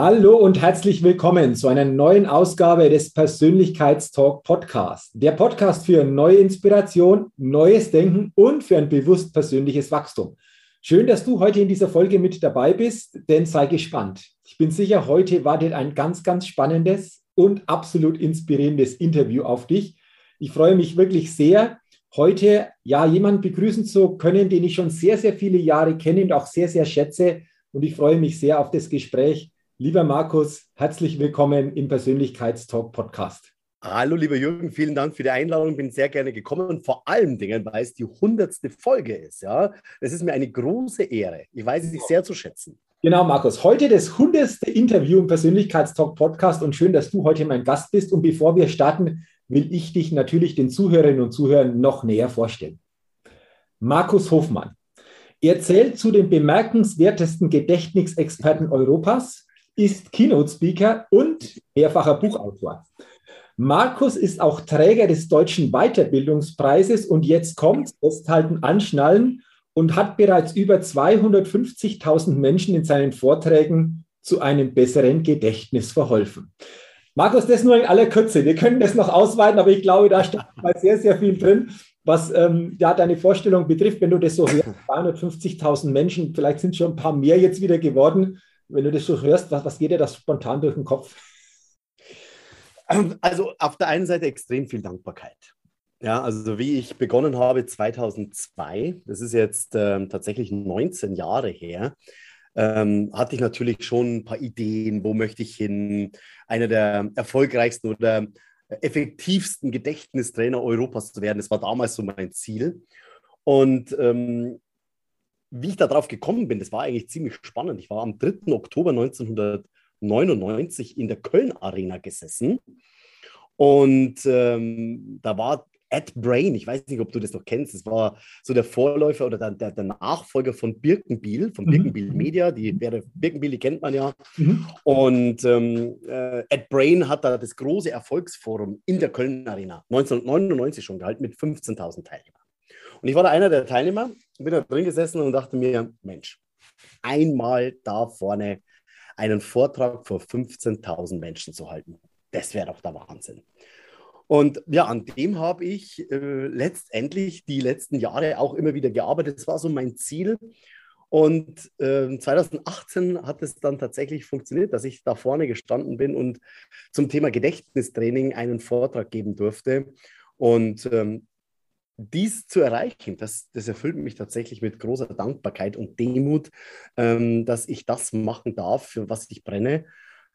Hallo und herzlich willkommen zu einer neuen Ausgabe des Persönlichkeitstalk Podcast. Der Podcast für neue Inspiration, neues Denken und für ein bewusst persönliches Wachstum. Schön, dass du heute in dieser Folge mit dabei bist, denn sei gespannt. Ich bin sicher, heute wartet ein ganz, ganz spannendes und absolut inspirierendes Interview auf dich. Ich freue mich wirklich sehr, heute ja jemanden begrüßen zu können, den ich schon sehr, sehr viele Jahre kenne und auch sehr, sehr schätze. Und ich freue mich sehr auf das Gespräch Lieber Markus, herzlich willkommen im Persönlichkeitstalk Podcast. Hallo, lieber Jürgen, vielen Dank für die Einladung. Bin sehr gerne gekommen und vor allen Dingen, weil es die hundertste Folge ist. Ja, es ist mir eine große Ehre. Ich weiß es sehr zu schätzen. Genau, Markus. Heute das hundertste Interview im Persönlichkeitstalk Podcast und schön, dass du heute mein Gast bist. Und bevor wir starten, will ich dich natürlich den Zuhörerinnen und Zuhörern noch näher vorstellen. Markus Hofmann. Er zählt zu den bemerkenswertesten Gedächtnisexperten Europas, ist Keynote-Speaker und mehrfacher Buchautor. Markus ist auch Träger des Deutschen Weiterbildungspreises und jetzt kommt, festhalten, anschnallen und hat bereits über 250.000 Menschen in seinen Vorträgen zu einem besseren Gedächtnis verholfen. Markus, das nur in aller Kürze. Wir können das noch ausweiten, aber ich glaube, da steckt mal sehr, sehr viel drin, was ähm, ja, deine Vorstellung betrifft. Wenn du das so hörst, 250.000 Menschen, vielleicht sind schon ein paar mehr jetzt wieder geworden, wenn du das so hörst, was, was geht dir das spontan durch den Kopf? Also auf der einen Seite extrem viel Dankbarkeit. Ja, also wie ich begonnen habe 2002, das ist jetzt ähm, tatsächlich 19 Jahre her, ähm, hatte ich natürlich schon ein paar Ideen, wo möchte ich hin, einer der erfolgreichsten oder effektivsten Gedächtnistrainer Europas zu werden. Das war damals so mein Ziel. Und ähm, wie ich darauf gekommen bin, das war eigentlich ziemlich spannend. Ich war am 3. Oktober 1999 in der Köln Arena gesessen und ähm, da war Ed Brain, ich weiß nicht, ob du das noch kennst, das war so der Vorläufer oder der, der, der Nachfolger von Birkenbiel, von mhm. Birkenbiel Media, die Birkenbiel, die kennt man ja. Mhm. Und ähm, äh, Ed Brain hat da das große Erfolgsforum in der Köln Arena 1999 schon gehalten mit 15.000 Teilnehmern. Und ich war da einer der Teilnehmer, bin da drin gesessen und dachte mir, Mensch, einmal da vorne einen Vortrag vor 15.000 Menschen zu halten, das wäre doch der Wahnsinn. Und ja, an dem habe ich äh, letztendlich die letzten Jahre auch immer wieder gearbeitet. Das war so mein Ziel. Und äh, 2018 hat es dann tatsächlich funktioniert, dass ich da vorne gestanden bin und zum Thema Gedächtnistraining einen Vortrag geben durfte. Und ähm, dies zu erreichen, das, das erfüllt mich tatsächlich mit großer Dankbarkeit und Demut, ähm, dass ich das machen darf, für was ich brenne,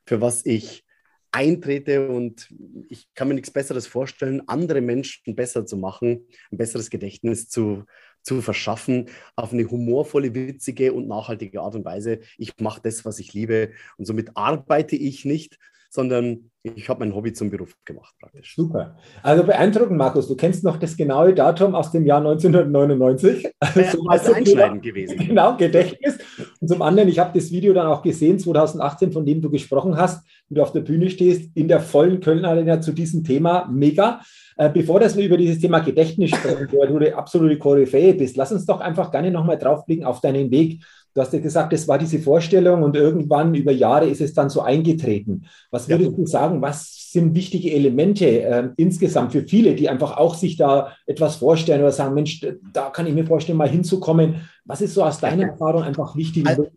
für was ich eintrete und ich kann mir nichts Besseres vorstellen, andere Menschen besser zu machen, ein besseres Gedächtnis zu, zu verschaffen, auf eine humorvolle, witzige und nachhaltige Art und Weise. Ich mache das, was ich liebe und somit arbeite ich nicht, sondern ich habe mein Hobby zum Beruf gemacht praktisch. Super. Also beeindruckend, Markus. Du kennst noch das genaue Datum aus dem Jahr 1999. Ja, so als einschneidend gewesen. Genau, Gedächtnis. Und zum anderen, ich habe das Video dann auch gesehen, 2018, von dem du gesprochen hast, wie du auf der Bühne stehst, in der vollen Köln Arena zu diesem Thema. Mega. Äh, bevor das wir über dieses Thema Gedächtnis sprechen, wo du die absolute Koryphäe bist, lass uns doch einfach gerne nochmal draufblicken auf deinen Weg Du hast ja gesagt, das war diese Vorstellung und irgendwann über Jahre ist es dann so eingetreten. Was würdest ja. du sagen, was sind wichtige Elemente äh, insgesamt für viele, die einfach auch sich da etwas vorstellen oder sagen, Mensch, da kann ich mir vorstellen, mal hinzukommen. Was ist so aus deiner Erfahrung einfach wichtig? Also,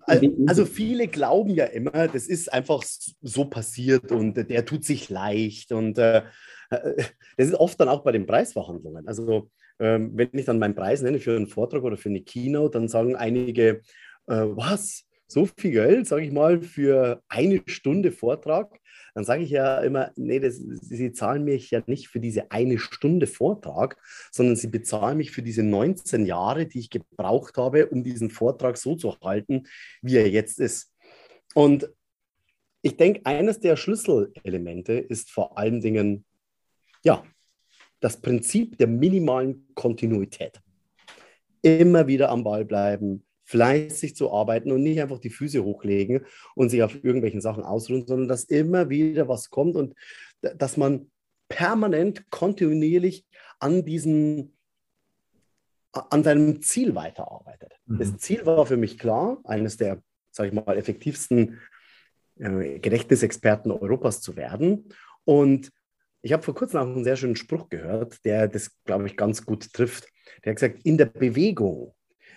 also viele glauben ja immer, das ist einfach so passiert und der tut sich leicht und äh, äh das ist oft dann auch bei den Preisverhandlungen. Also ähm, wenn ich dann meinen Preis nenne für einen Vortrag oder für eine Keynote, dann sagen einige, äh, was, so viel Geld, sage ich mal, für eine Stunde Vortrag, dann sage ich ja immer, nee, das, Sie zahlen mich ja nicht für diese eine Stunde Vortrag, sondern Sie bezahlen mich für diese 19 Jahre, die ich gebraucht habe, um diesen Vortrag so zu halten, wie er jetzt ist. Und ich denke, eines der Schlüsselelemente ist vor allen Dingen, ja, das Prinzip der minimalen Kontinuität. Immer wieder am Ball bleiben, fleißig zu arbeiten und nicht einfach die Füße hochlegen und sich auf irgendwelchen Sachen ausruhen, sondern dass immer wieder was kommt und dass man permanent, kontinuierlich an diesem, an seinem Ziel weiterarbeitet. Mhm. Das Ziel war für mich klar, eines der, sage ich mal, effektivsten äh, Gedächtnisexperten Europas zu werden. Und ich habe vor kurzem auch einen sehr schönen Spruch gehört, der das, glaube ich, ganz gut trifft. Der hat gesagt, in der Bewegung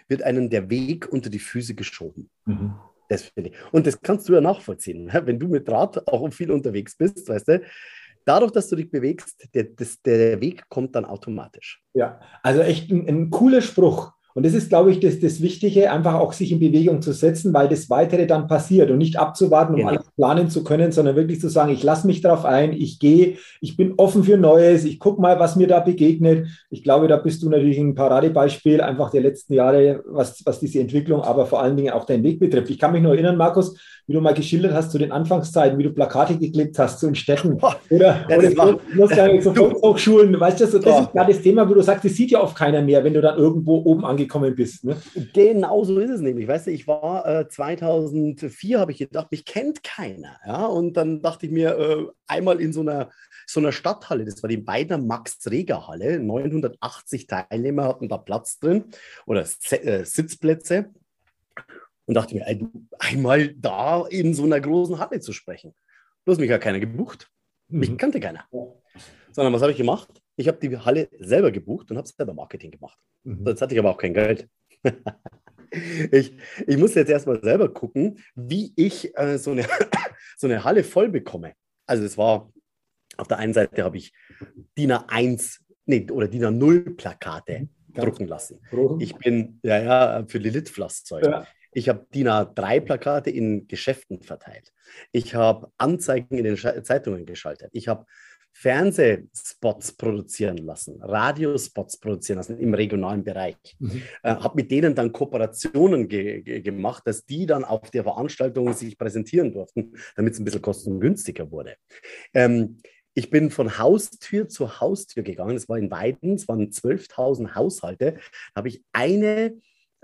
wird einem der Weg unter die Füße geschoben. Mhm. Das finde ich. Und das kannst du ja nachvollziehen. Wenn du mit Rad auch viel unterwegs bist, weißt du, dadurch, dass du dich bewegst, der, das, der Weg kommt dann automatisch. Ja, also echt ein, ein cooler Spruch. Und das ist, glaube ich, das, das Wichtige, einfach auch sich in Bewegung zu setzen, weil das Weitere dann passiert und nicht abzuwarten, um genau. alles planen zu können, sondern wirklich zu sagen, ich lasse mich darauf ein, ich gehe, ich bin offen für Neues, ich gucke mal, was mir da begegnet. Ich glaube, da bist du natürlich ein Paradebeispiel einfach der letzten Jahre, was, was diese Entwicklung, aber vor allen Dingen auch deinen Weg betrifft. Ich kann mich nur erinnern, Markus, wie du mal geschildert hast zu den Anfangszeiten, wie du Plakate geklebt hast zu den Städten oder, ja, oder so, so Volkshochschulen, weißt du, so, das ist gerade das Thema, wo du sagst, das sieht ja oft keiner mehr, wenn du dann irgendwo oben angekommen bist. Ne? Genau so ist es nämlich. Weißt du, ich war äh, 2004, habe ich gedacht, mich kennt keiner. Ja? Und dann dachte ich mir, äh, einmal in so einer, so einer Stadthalle, das war die Beiner Max-Reger-Halle, 980 Teilnehmer hatten da Platz drin oder äh, Sitzplätze und dachte mir, einmal da in so einer großen Halle zu sprechen. Bloß mich hat keiner gebucht. Mich mhm. kannte keiner. Sondern was habe ich gemacht? Ich habe die Halle selber gebucht und habe selber Marketing gemacht. Mhm. Jetzt hatte ich aber auch kein Geld. ich, ich muss jetzt erstmal selber gucken, wie ich äh, so, eine, so eine Halle voll bekomme. Also es war, auf der einen Seite habe ich DIN A1 nee, oder DIN A0 Plakate mhm. drucken lassen. Ich bin, ja, ja, für Lilith-Flasszeug. Ja. Ich habe DIN A3-Plakate in Geschäften verteilt. Ich habe Anzeigen in den Zeitungen geschaltet. Ich habe Fernsehspots produzieren lassen, Radiospots produzieren lassen im regionalen Bereich. Mhm. Äh, habe mit denen dann Kooperationen ge ge gemacht, dass die dann auf der Veranstaltung sich präsentieren durften, damit es ein bisschen kostengünstiger wurde. Ähm, ich bin von Haustür zu Haustür gegangen. Das war in Weiden, es waren 12.000 Haushalte. Da habe ich eine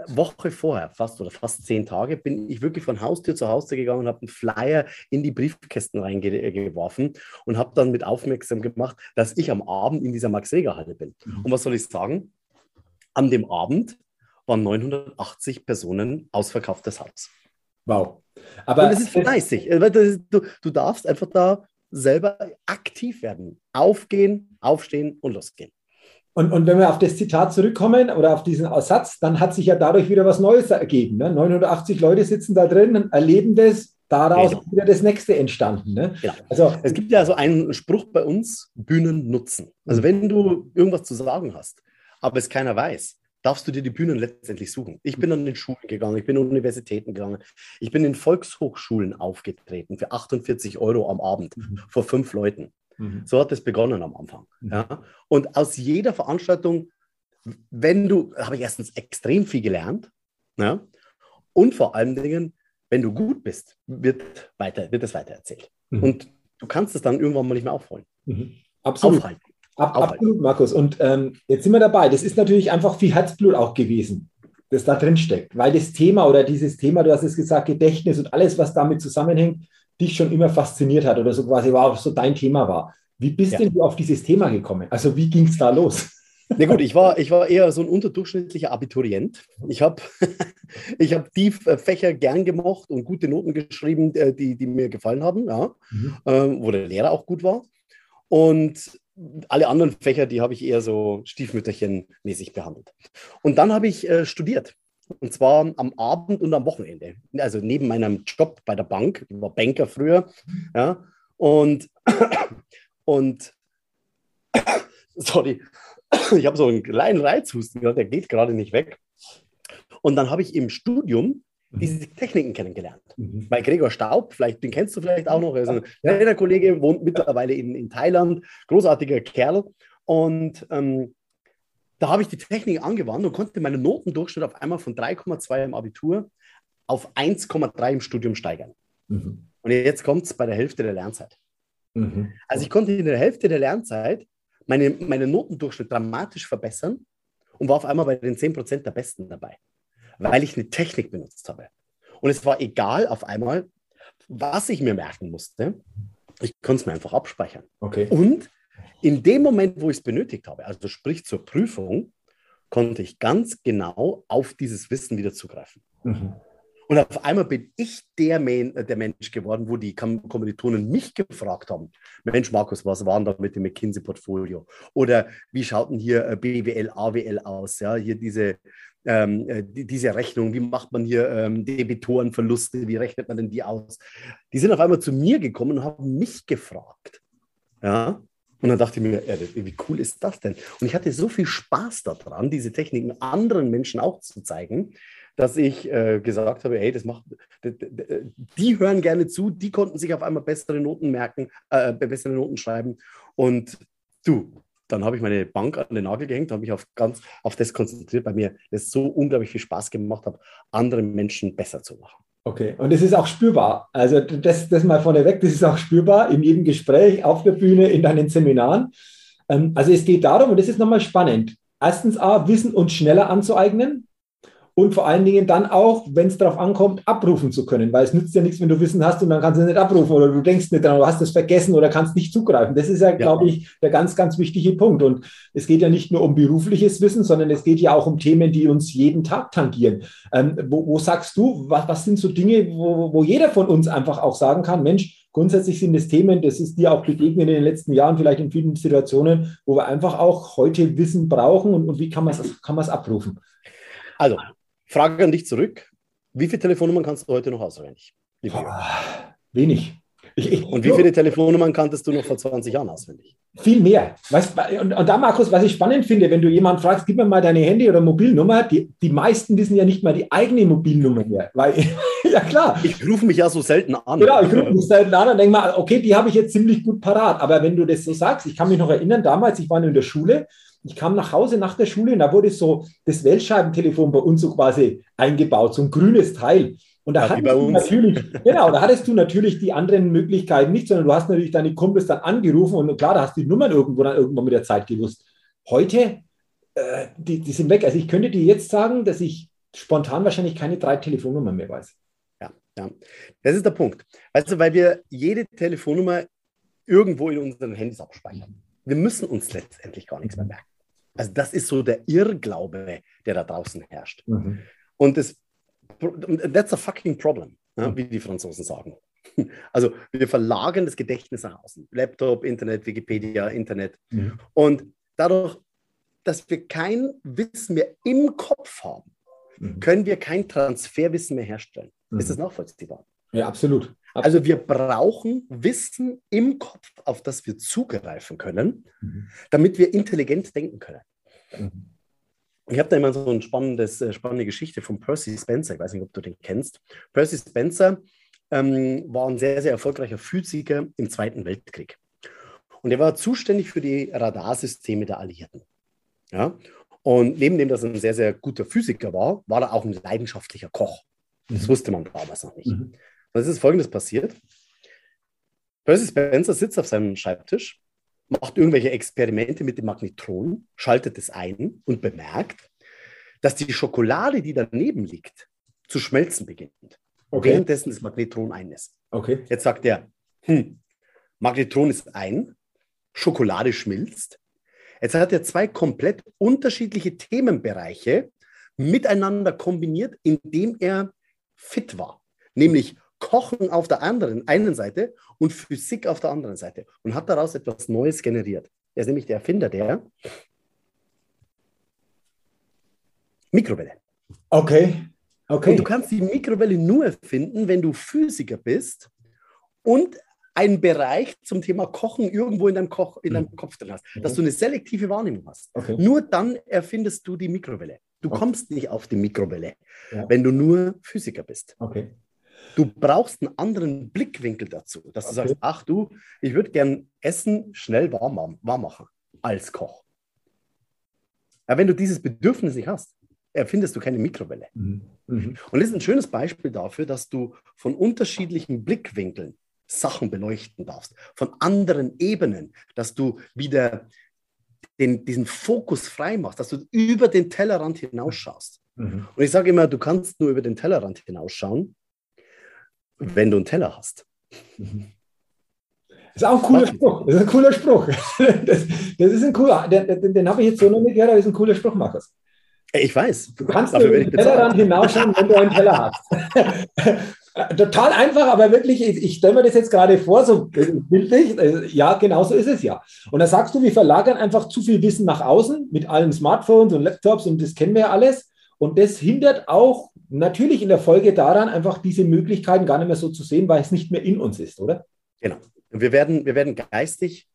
Woche vorher, fast oder fast zehn Tage, bin ich wirklich von Haustür zu Haustür gegangen und habe einen Flyer in die Briefkästen reingeworfen und habe dann mit aufmerksam gemacht, dass ich am Abend in dieser Max-Reger-Halle bin. Mhm. Und was soll ich sagen? An dem Abend waren 980 Personen ausverkauftes Haus. Wow. Aber und das ist fleißig. Du, du darfst einfach da selber aktiv werden. Aufgehen, aufstehen und losgehen. Und, und wenn wir auf das Zitat zurückkommen oder auf diesen Aussatz, dann hat sich ja dadurch wieder was Neues ergeben. Ne? 980 Leute sitzen da drin, erleben das, daraus genau. ist wieder das nächste entstanden. Ne? Genau. Also, es gibt ja so einen Spruch bei uns, Bühnen nutzen. Also wenn du irgendwas zu sagen hast, aber es keiner weiß, darfst du dir die Bühnen letztendlich suchen. Ich bin an den Schulen gegangen, ich bin an Universitäten gegangen, ich bin in Volkshochschulen aufgetreten für 48 Euro am Abend mhm. vor fünf Leuten. Mhm. So hat es begonnen am Anfang. Mhm. Ja? Und aus jeder Veranstaltung, wenn du, habe ich erstens extrem viel gelernt. Ja? Und vor allen Dingen, wenn du gut bist, wird, weiter, wird es weitererzählt. Mhm. Und du kannst es dann irgendwann mal nicht mehr aufholen. Mhm. Absolut. Aufhalten. Ab, absolut, Markus. Und ähm, jetzt sind wir dabei. Das ist natürlich einfach viel Herzblut auch gewesen, das da drin steckt. Weil das Thema oder dieses Thema, du hast es gesagt, Gedächtnis und alles, was damit zusammenhängt, dich schon immer fasziniert hat oder so quasi war, so dein Thema war. Wie bist ja. denn du auf dieses Thema gekommen? Also wie ging es da los? Na gut, ich war, ich war eher so ein unterdurchschnittlicher Abiturient. Ich habe ich hab die Fächer gern gemacht und gute Noten geschrieben, äh, die, die mir gefallen haben, ja. Mhm. Ähm, wo der Lehrer auch gut war. Und alle anderen Fächer, die habe ich eher so stiefmütterchenmäßig behandelt. Und dann habe ich äh, studiert. Und zwar am Abend und am Wochenende. Also neben meinem Job bei der Bank. Ich war Banker früher. Ja. Und, und sorry, ich habe so einen kleinen Reizhusten, der geht gerade nicht weg. Und dann habe ich im Studium mhm. diese Techniken kennengelernt. Mhm. Bei Gregor Staub, vielleicht, den kennst du vielleicht auch noch, er ist ein ja. Kollege, wohnt mittlerweile in, in Thailand, großartiger Kerl. Und ähm, da habe ich die Technik angewandt und konnte meinen Notendurchschnitt auf einmal von 3,2 im Abitur auf 1,3 im Studium steigern. Mhm. Und jetzt kommt es bei der Hälfte der Lernzeit. Mhm. Also ich konnte in der Hälfte der Lernzeit meine, meinen Notendurchschnitt dramatisch verbessern und war auf einmal bei den 10% der Besten dabei, weil ich eine Technik benutzt habe. Und es war egal auf einmal, was ich mir merken musste. Ich konnte es mir einfach abspeichern. Okay. Und in dem Moment, wo ich es benötigt habe, also sprich zur Prüfung, konnte ich ganz genau auf dieses Wissen wieder zugreifen. Mhm. Und auf einmal bin ich der, Man, der Mensch geworden, wo die Kommilitonen mich gefragt haben: Mensch, Markus, was war denn da mit dem McKinsey-Portfolio? Oder wie schaut denn hier äh, BWL, AWL aus? Ja, hier diese, ähm, äh, die, diese Rechnung, wie macht man hier ähm, Debitorenverluste, wie rechnet man denn die aus? Die sind auf einmal zu mir gekommen und haben mich gefragt. Ja, und dann dachte ich mir, wie cool ist das denn? Und ich hatte so viel Spaß daran, diese Techniken anderen Menschen auch zu zeigen, dass ich äh, gesagt habe, hey, das macht, die hören gerne zu, die konnten sich auf einmal bessere Noten merken, äh, bessere Noten schreiben. Und du, dann habe ich meine Bank an den Nagel gehängt, habe mich auf ganz auf das konzentriert, bei mir das so unglaublich viel Spaß gemacht hat, andere Menschen besser zu machen. Okay, und es ist auch spürbar. Also das, das mal vorneweg, das ist auch spürbar in jedem Gespräch, auf der Bühne, in deinen Seminaren. Ähm, also es geht darum, und das ist nochmal spannend, erstens A, Wissen uns schneller anzueignen und vor allen Dingen dann auch, wenn es darauf ankommt, abrufen zu können, weil es nützt ja nichts, wenn du Wissen hast und dann kannst du es nicht abrufen oder du denkst nicht dran, du hast es vergessen oder kannst nicht zugreifen. Das ist ja, ja. glaube ich, der ganz, ganz wichtige Punkt. Und es geht ja nicht nur um berufliches Wissen, sondern es geht ja auch um Themen, die uns jeden Tag tangieren. Ähm, wo, wo, sagst du, was, was sind so Dinge, wo, wo jeder von uns einfach auch sagen kann, Mensch, grundsätzlich sind es Themen, das ist dir auch begegnet in den letzten Jahren, vielleicht in vielen Situationen, wo wir einfach auch heute Wissen brauchen und, und wie kann man es kann abrufen? Also, Frage an dich zurück. Wie viele Telefonnummern kannst du heute noch auswendig? Wenig. Ich, ich, und wie viele Telefonnummern kanntest du noch vor 20 Jahren auswendig? Viel mehr. Weißt, und, und, da, Markus, was ich spannend finde, wenn du jemanden fragst, gib mir mal deine Handy- oder Mobilnummer, die, die meisten wissen ja nicht mal die eigene Mobilnummer mehr. Weil, ja klar. Ich rufe mich ja so selten an. Genau, ich rufe mich selten an und denke mal, okay, die habe ich jetzt ziemlich gut parat. Aber wenn du das so sagst, ich kann mich noch erinnern, damals, ich war in der Schule ich kam nach Hause nach der Schule und da wurde so das Weltscheibentelefon bei uns so quasi eingebaut, so ein grünes Teil. Und da ja, hattest du natürlich, genau, da hattest du natürlich die anderen Möglichkeiten nicht, sondern du hast natürlich deine Kumpels dann angerufen und klar, da hast du die Nummern irgendwo dann irgendwann mit der Zeit gewusst. Heute, äh, die, die sind weg. Also ich könnte dir jetzt sagen, dass ich spontan wahrscheinlich keine drei Telefonnummern mehr weiß. Ja, ja. Das ist der Punkt. Weißt du, weil wir jede Telefonnummer irgendwo in unseren Handys abspeichern. Wir müssen uns letztendlich gar nichts mehr merken. Also das ist so der Irrglaube, der da draußen herrscht. Mhm. Und das, that's a fucking problem, ja, mhm. wie die Franzosen sagen. Also wir verlagern das Gedächtnis nach außen. Laptop, Internet, Wikipedia, Internet. Mhm. Und dadurch, dass wir kein Wissen mehr im Kopf haben, mhm. können wir kein Transferwissen mehr herstellen. Ist das mhm. nachvollziehbar? Ja, absolut. Also wir brauchen Wissen im Kopf, auf das wir zugreifen können, mhm. damit wir intelligent denken können. Mhm. Ich habe da immer so eine äh, spannende Geschichte von Percy Spencer. Ich weiß nicht, ob du den kennst. Percy Spencer ähm, war ein sehr, sehr erfolgreicher Physiker im Zweiten Weltkrieg. Und er war zuständig für die Radarsysteme der Alliierten. Ja? Und neben dem, dass er ein sehr, sehr guter Physiker war, war er auch ein leidenschaftlicher Koch. Das mhm. wusste man damals noch nicht. Mhm. Dann ist Folgendes passiert. Percy Spencer sitzt auf seinem Schreibtisch, macht irgendwelche Experimente mit dem Magnetron, schaltet es ein und bemerkt, dass die Schokolade, die daneben liegt, zu schmelzen beginnt. Okay. Währenddessen das Magnetron ein ist. Okay. Jetzt sagt er, hm, Magnetron ist ein, Schokolade schmilzt. Jetzt hat er zwei komplett unterschiedliche Themenbereiche miteinander kombiniert, indem er fit war. Nämlich Kochen auf der anderen einen Seite und Physik auf der anderen Seite und hat daraus etwas Neues generiert. Er ist nämlich der Erfinder der Mikrowelle. Okay. okay. Und du kannst die Mikrowelle nur erfinden, wenn du Physiker bist und einen Bereich zum Thema Kochen irgendwo in deinem, Koch, in deinem mhm. Kopf drin hast, dass du eine selektive Wahrnehmung hast. Okay. Nur dann erfindest du die Mikrowelle. Du okay. kommst nicht auf die Mikrowelle, ja. wenn du nur Physiker bist. Okay. Du brauchst einen anderen Blickwinkel dazu, dass du sagst, ach du, ich würde gern Essen schnell warm, warm machen als Koch. Ja, wenn du dieses Bedürfnis nicht hast, erfindest du keine Mikrowelle. Mhm. Mhm. Und das ist ein schönes Beispiel dafür, dass du von unterschiedlichen Blickwinkeln Sachen beleuchten darfst, von anderen Ebenen, dass du wieder den, diesen Fokus frei machst, dass du über den Tellerrand hinausschaust. Mhm. Und ich sage immer, du kannst nur über den Tellerrand hinausschauen, wenn du einen Teller hast. Mhm. Das ist auch ein cooler Spruch. Das ist ein cooler Spruch. Das, das ist ein cooler, den, den, habe ich jetzt so noch nicht gehört, aber das ist ein cooler Spruch, Markus. Ich weiß. Du kannst Dafür den Tellerrand hinausschauen, wenn du einen Teller hast. Total einfach, aber wirklich, ich, ich stelle mir das jetzt gerade vor, so bildlich. Äh, ja, genau so ist es ja. Und da sagst du, wir verlagern einfach zu viel Wissen nach außen mit allen Smartphones und Laptops und das kennen wir ja alles. Und das hindert auch natürlich in der Folge daran, einfach diese Möglichkeiten gar nicht mehr so zu sehen, weil es nicht mehr in uns ist, oder? Genau. Wir werden, wir werden geistig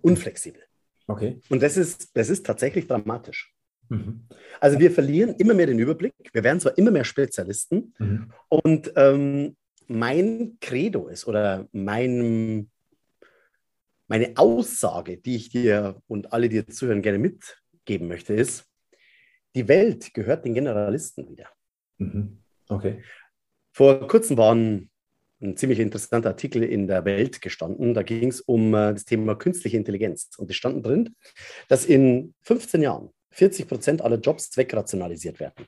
unflexibel. Okay. Und das ist, das ist tatsächlich dramatisch. Mhm. Also wir verlieren immer mehr den Überblick. Wir werden zwar immer mehr Spezialisten. Mhm. Und ähm, mein Credo ist oder mein, meine Aussage, die ich dir und alle, die jetzt zuhören, gerne mitgeben möchte, ist, die Welt gehört den Generalisten wieder. Mhm. Okay. Vor kurzem war ein, ein, ziemlich interessanter Artikel in der Welt gestanden. Da ging es um äh, das Thema künstliche Intelligenz. Und es standen drin, dass in 15 Jahren 40 Prozent aller Jobs zweckrationalisiert werden.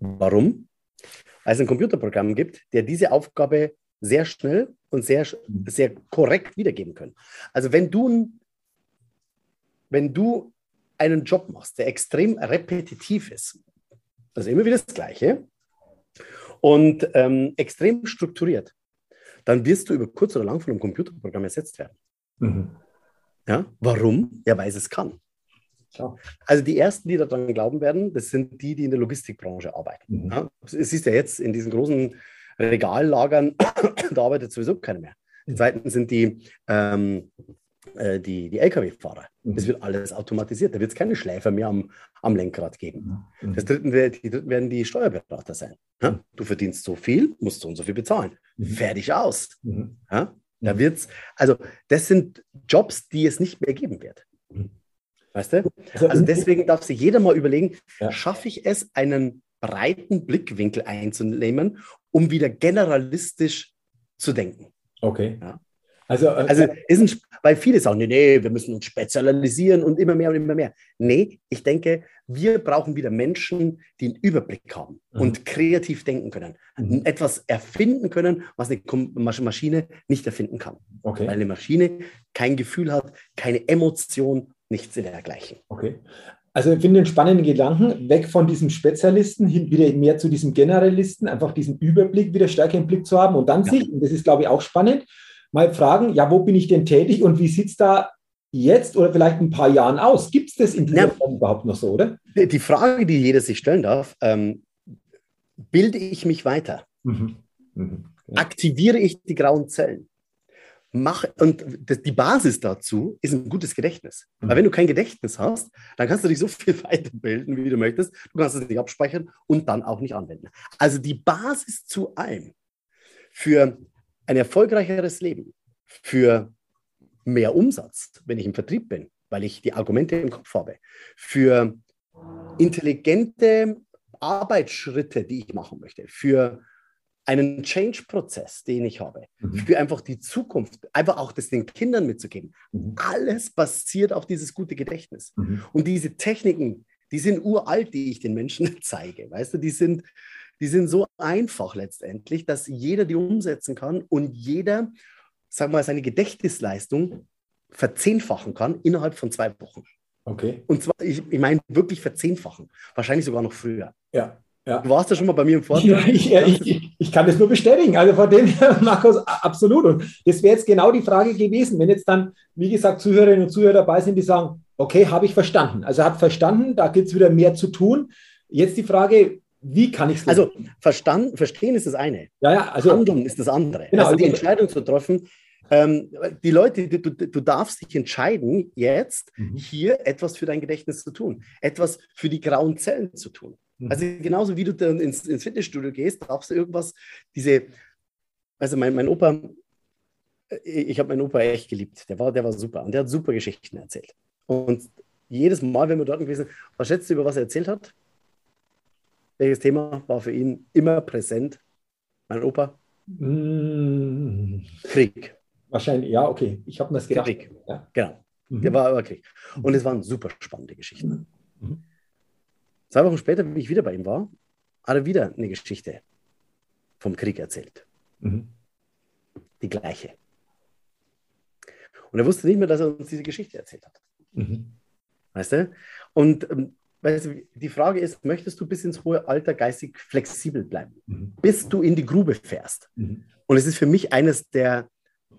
Warum? Weil es ein Computerprogramm gibt, der diese Aufgabe sehr schnell und sehr, sehr korrekt wiedergeben kann. Also wenn du, wenn du einen Job machst, der extrem repetitiv ist, also immer wieder das Gleiche, und ähm, extrem strukturiert, dann wirst du über kurz oder lang von einem Computerprogramm ersetzt werden. Mhm. Ja? Warum? Ja, weil es kann. Ja. Also die ersten, die daran glauben werden, das sind die, die in der Logistikbranche arbeiten. Mhm. Ja, es ist ja jetzt in diesen großen Regallagern, da arbeitet sowieso keiner mehr. Die mhm. zweiten sind die, ähm, äh, die, die Lkw-Fahrer. Mhm. Das wird alles automatisiert. Da wird es keine Schleifer mehr am, am Lenkrad geben. Mhm. Das dritten, die dritten werden die Steuerberater sein. Ja? Mhm. Du verdienst so viel, musst so und so viel bezahlen. Mhm. Fertig aus. Ja? Da wird's, also das sind Jobs, die es nicht mehr geben wird. Weißt du? Also, also deswegen darf sich jeder mal überlegen, ja. schaffe ich es, einen breiten Blickwinkel einzunehmen, um wieder generalistisch zu denken. Okay. Ja. Also, äh, also ist ein, weil viele sagen, nee, nee, wir müssen uns spezialisieren und immer mehr und immer mehr. Nee, ich denke, wir brauchen wieder Menschen, die einen Überblick haben mhm. und kreativ denken können. Mhm. Etwas erfinden können, was eine Maschine nicht erfinden kann. Okay. Weil eine Maschine kein Gefühl hat, keine Emotion nichts in dergleichen. Okay. Also ich finde den spannenden Gedanken, weg von diesem Spezialisten hin wieder mehr zu diesem Generalisten, einfach diesen Überblick wieder stärker im Blick zu haben und dann ja. sich, und das ist glaube ich auch spannend, mal fragen, ja, wo bin ich denn tätig und wie sieht es da jetzt oder vielleicht ein paar Jahren aus? Gibt es das in dieser. Form überhaupt noch so, oder? Die Frage, die jeder sich stellen darf, ähm, bilde ich mich weiter? Mhm. Mhm. Ja. Aktiviere ich die grauen Zellen? mach, und das, die Basis dazu ist ein gutes Gedächtnis. Mhm. Weil wenn du kein Gedächtnis hast, dann kannst du dich so viel weiterbilden, wie du möchtest. Du kannst es nicht abspeichern und dann auch nicht anwenden. Also die Basis zu allem für ein erfolgreicheres Leben, für mehr Umsatz, wenn ich im Vertrieb bin, weil ich die Argumente im Kopf habe, für intelligente Arbeitsschritte, die ich machen möchte, für einen Change-Prozess, den ich habe, mhm. für einfach die Zukunft, einfach auch das den Kindern mitzugeben. Mhm. Alles basiert auf dieses gute Gedächtnis. Mhm. Und diese Techniken, die sind uralt, die ich den Menschen zeige. Weißt du, die sind, die sind so einfach letztendlich, dass jeder die umsetzen kann und jeder, sag mal, seine Gedächtnisleistung verzehnfachen kann innerhalb von zwei Wochen. Okay. Und zwar, ich, ich meine, wirklich verzehnfachen. Wahrscheinlich sogar noch früher. Ja. Ja. Du warst ja schon mal bei mir im Vortrag. Ja, ich, ich, ich, kann das nur bestätigen. Also von dem her, Markus, absolut. Und das wäre jetzt genau die Frage gewesen, wenn jetzt dann, wie gesagt, Zuhörerinnen und Zuhörer dabei sind, die sagen, okay, habe ich verstanden. Also hat verstanden, da gibt es wieder mehr zu tun. Jetzt die Frage, wie kann ich es Also verstanden, verstehen ist das eine. Ja, ja, also, Handeln ist das andere. Genau, also die also Entscheidung zu treffen, ähm, die Leute, du, du, darfst dich entscheiden, jetzt mhm. hier etwas für dein Gedächtnis zu tun, etwas für die grauen Zellen zu tun. Mhm. Also genauso wie du dann ins, ins, Fitnessstudio gehst, darfst du irgendwas, diese, also mein, mein Opa, äh, ich habe meinen Opa echt geliebt, der war, der war super und der hat super Geschichten erzählt. Und jedes Mal, wenn wir dort gewesen sind, was schätzt du, über was er erzählt hat? Welches Thema war für ihn immer präsent? Mein Opa? Mm. Krieg. Wahrscheinlich, ja, okay. Ich habe mir das gedacht. Krieg. Ja. Genau. Mhm. Der war wirklich. Und es waren super spannende Geschichten. Mhm. Zwei Wochen später, wie ich wieder bei ihm war, hat er wieder eine Geschichte vom Krieg erzählt. Mhm. Die gleiche. Und er wusste nicht mehr, dass er uns diese Geschichte erzählt hat. Mhm. Weißt du? Und ähm, weißt du, die Frage ist, möchtest du bis ins hohe Alter geistig flexibel bleiben, mhm. bis du in die Grube fährst? Mhm. Und es ist für mich eines der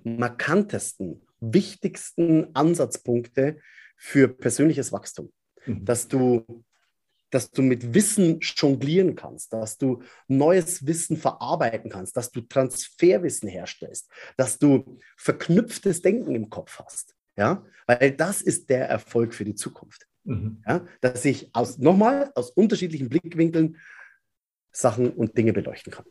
markantesten, wichtigsten Ansatzpunkte für persönliches Wachstum, mhm. dass du dass du mit Wissen jonglieren kannst, dass du neues Wissen verarbeiten kannst, dass du Transferwissen herstellst, dass du verknüpftes Denken im Kopf hast. Ja, weil das ist der Erfolg für die Zukunft. Mhm. Ja, dass ich aus, nochmal aus unterschiedlichen Blickwinkeln Sachen und Dinge beleuchten kann.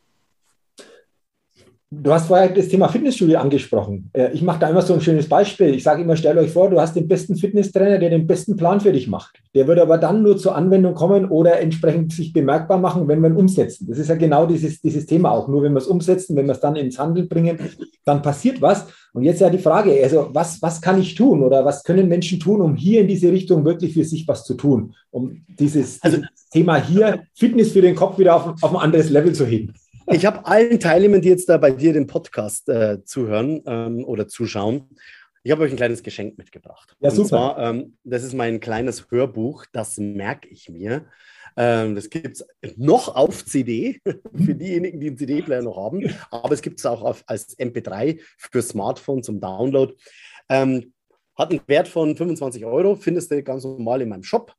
Du hast vorher das Thema Fitnessstudio angesprochen. Äh, ich mache da immer so ein schönes Beispiel. Ich sage immer, stellt euch vor, du hast den besten Fitnesstrainer, der den besten Plan für dich macht. Der wird aber dann nur zur Anwendung kommen oder entsprechend sich bemerkbar machen, wenn wir ihn umsetzen. Das ist ja genau dieses, dieses Thema auch. Nur wenn wir es umsetzen, wenn wir es dann ins Handeln bringen, dann passiert was. Und jetzt ja die Frage, also was, was kann ich tun oder was können Menschen tun, um hier in diese Richtung wirklich für sich was zu tun, um dieses, also, dieses Thema hier Fitness für den Kopf wieder auf, auf ein anderes Level zu heben? Ich habe allen Teilnehmern, die jetzt da bei dir den Podcast äh, zuhören ähm, oder zuschauen, ich habe euch ein kleines Geschenk mitgebracht. Ja, super. Und zwar, ähm, das ist mein kleines Hörbuch, das merke ich mir. Ähm, das gibt es noch auf CD, für diejenigen, die einen CD-Player noch haben, aber es gibt es auch auf, als MP3 für Smartphone zum Download. Ähm, hat einen Wert von 25 Euro, findest du ganz normal in meinem Shop.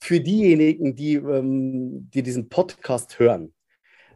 Für diejenigen, die, ähm, die diesen Podcast hören,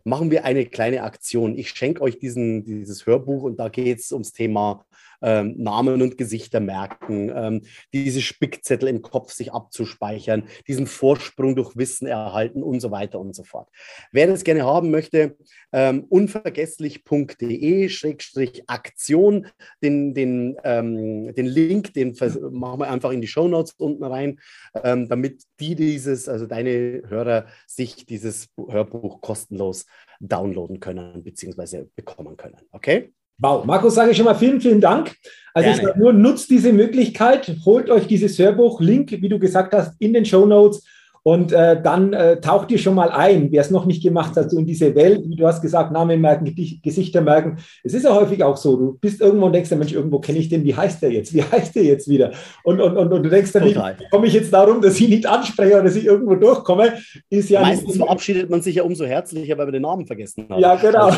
machen wir eine kleine Aktion. Ich schenke euch diesen, dieses Hörbuch und da geht es ums Thema ähm, Namen und Gesichter merken, ähm, diese Spickzettel im Kopf sich abzuspeichern, diesen Vorsprung durch Wissen erhalten und so weiter und so fort. Wer das gerne haben möchte, ähm, unvergesslich.de-aktion, den, den, ähm, den Link, den machen wir einfach in die Show Notes unten rein, ähm, damit die dieses, also deine Hörer, sich dieses Hörbuch kostenlos downloaden können bzw. bekommen können. Okay? Wow, Markus, sage ich schon mal vielen, vielen Dank. Also Gerne. ich sage nur, nutzt diese Möglichkeit, holt euch dieses Hörbuch, Link, wie du gesagt hast, in den Show Notes und äh, dann äh, taucht ihr schon mal ein, wer es noch nicht gemacht hat, so in diese Welt, wie du hast gesagt, Namen merken, Gesichter merken. Es ist ja häufig auch so, du bist irgendwo und denkst, Mensch, irgendwo kenne ich den, wie heißt der jetzt? Wie heißt der jetzt wieder? Und, und, und, und du denkst dann, komme ich jetzt darum, dass ich nicht anspreche oder dass ich irgendwo durchkomme? Ist ja Meistens verabschiedet man sich ja umso herzlicher, weil man den Namen vergessen hat. Ja, genau.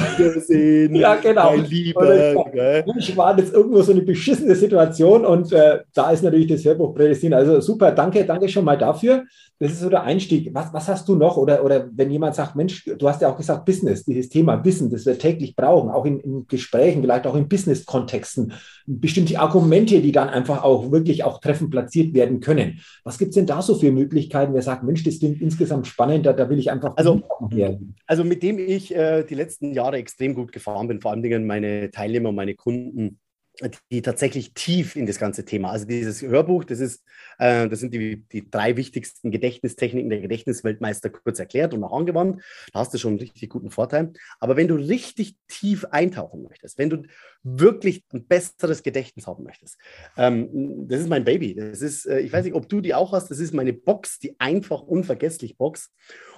Ja, genau. Mein Lieber. Ich war jetzt irgendwo so eine beschissene Situation und äh, da ist natürlich das Hörbuch prädestiniert. Also super, danke, danke schon mal dafür. Das ist so der Einstieg. Was, was hast du noch? Oder, oder wenn jemand sagt, Mensch, du hast ja auch gesagt, Business, dieses Thema Wissen, das wir täglich brauchen, auch in, in Gesprächen, vielleicht auch in Business-Kontexten, bestimmte Argumente, die dann einfach auch wirklich auch treffend platziert werden können. Was gibt es denn da so für Möglichkeiten, wer sagt, Mensch, das klingt insgesamt spannend, da, da will ich einfach also, also mit dem ich äh, die letzten Jahre extrem gut gefahren bin, vor allen Dingen meine Teilnehmer, meine Kunden, die tatsächlich tief in das ganze Thema. Also dieses Hörbuch, das ist, äh, das sind die, die drei wichtigsten Gedächtnistechniken der Gedächtnisweltmeister kurz erklärt und auch angewandt. Da hast du schon einen richtig guten Vorteil. Aber wenn du richtig tief eintauchen möchtest, wenn du wirklich ein besseres Gedächtnis haben möchtest, ähm, das ist mein Baby. Das ist, äh, ich weiß nicht, ob du die auch hast. Das ist meine Box, die einfach unvergesslich Box.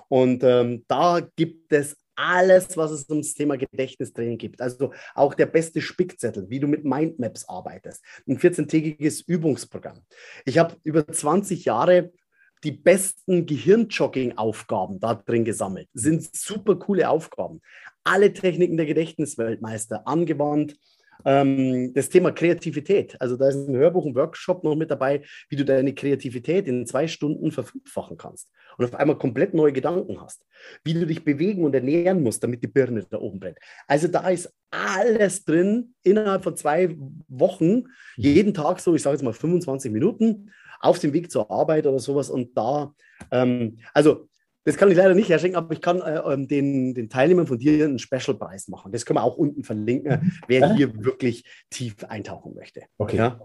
Und ähm, da gibt es alles, was es ums Thema Gedächtnistraining gibt. Also auch der beste Spickzettel, wie du mit Mindmaps arbeitest. Ein 14-tägiges Übungsprogramm. Ich habe über 20 Jahre die besten Gehirnjogging-Aufgaben da drin gesammelt. Sind super coole Aufgaben. Alle Techniken der Gedächtnisweltmeister angewandt ähm, das Thema Kreativität. Also da ist ein Hörbuch, ein Workshop noch mit dabei, wie du deine Kreativität in zwei Stunden verfünffachen kannst und auf einmal komplett neue Gedanken hast. Wie du dich bewegen und ernähren musst, damit die Birne da oben brennt. Also da ist alles drin innerhalb von zwei Wochen, mhm. jeden Tag so, ich sage jetzt mal 25 Minuten auf dem Weg zur Arbeit oder sowas und da, ähm, also das kann ich leider nicht herschenken, aber ich kann äh, ähm, den, den Teilnehmern von dir einen Special-Preis machen. Das können wir auch unten verlinken, mhm. wer hier wirklich tief eintauchen möchte. Okay. Ja?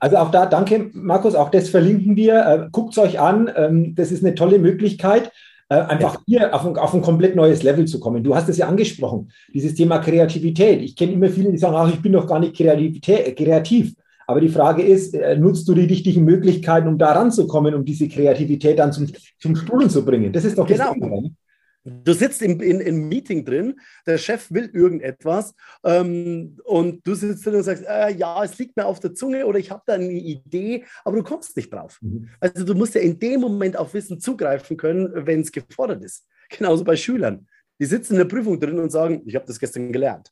Also auch da, danke Markus, auch das verlinken wir. Äh, Guckt es euch an. Ähm, das ist eine tolle Möglichkeit. Äh, einfach ja. hier auf ein, auf ein, komplett neues Level zu kommen. Du hast es ja angesprochen, dieses Thema Kreativität. Ich kenne immer viele, die sagen, ach, ich bin doch gar nicht kreativ. Aber die Frage ist, äh, nutzt du die richtigen Möglichkeiten, um da ranzukommen, um diese Kreativität dann zum, zum Stuhlen zu bringen? Das ist doch genau. das Thema. Du sitzt im, in, im Meeting drin, der Chef will irgendetwas ähm, und du sitzt drin und sagst, äh, ja, es liegt mir auf der Zunge oder ich habe da eine Idee, aber du kommst nicht drauf. Mhm. Also du musst ja in dem Moment auf Wissen zugreifen können, wenn es gefordert ist. Genauso bei Schülern. Die sitzen in der Prüfung drin und sagen, ich habe das gestern gelernt.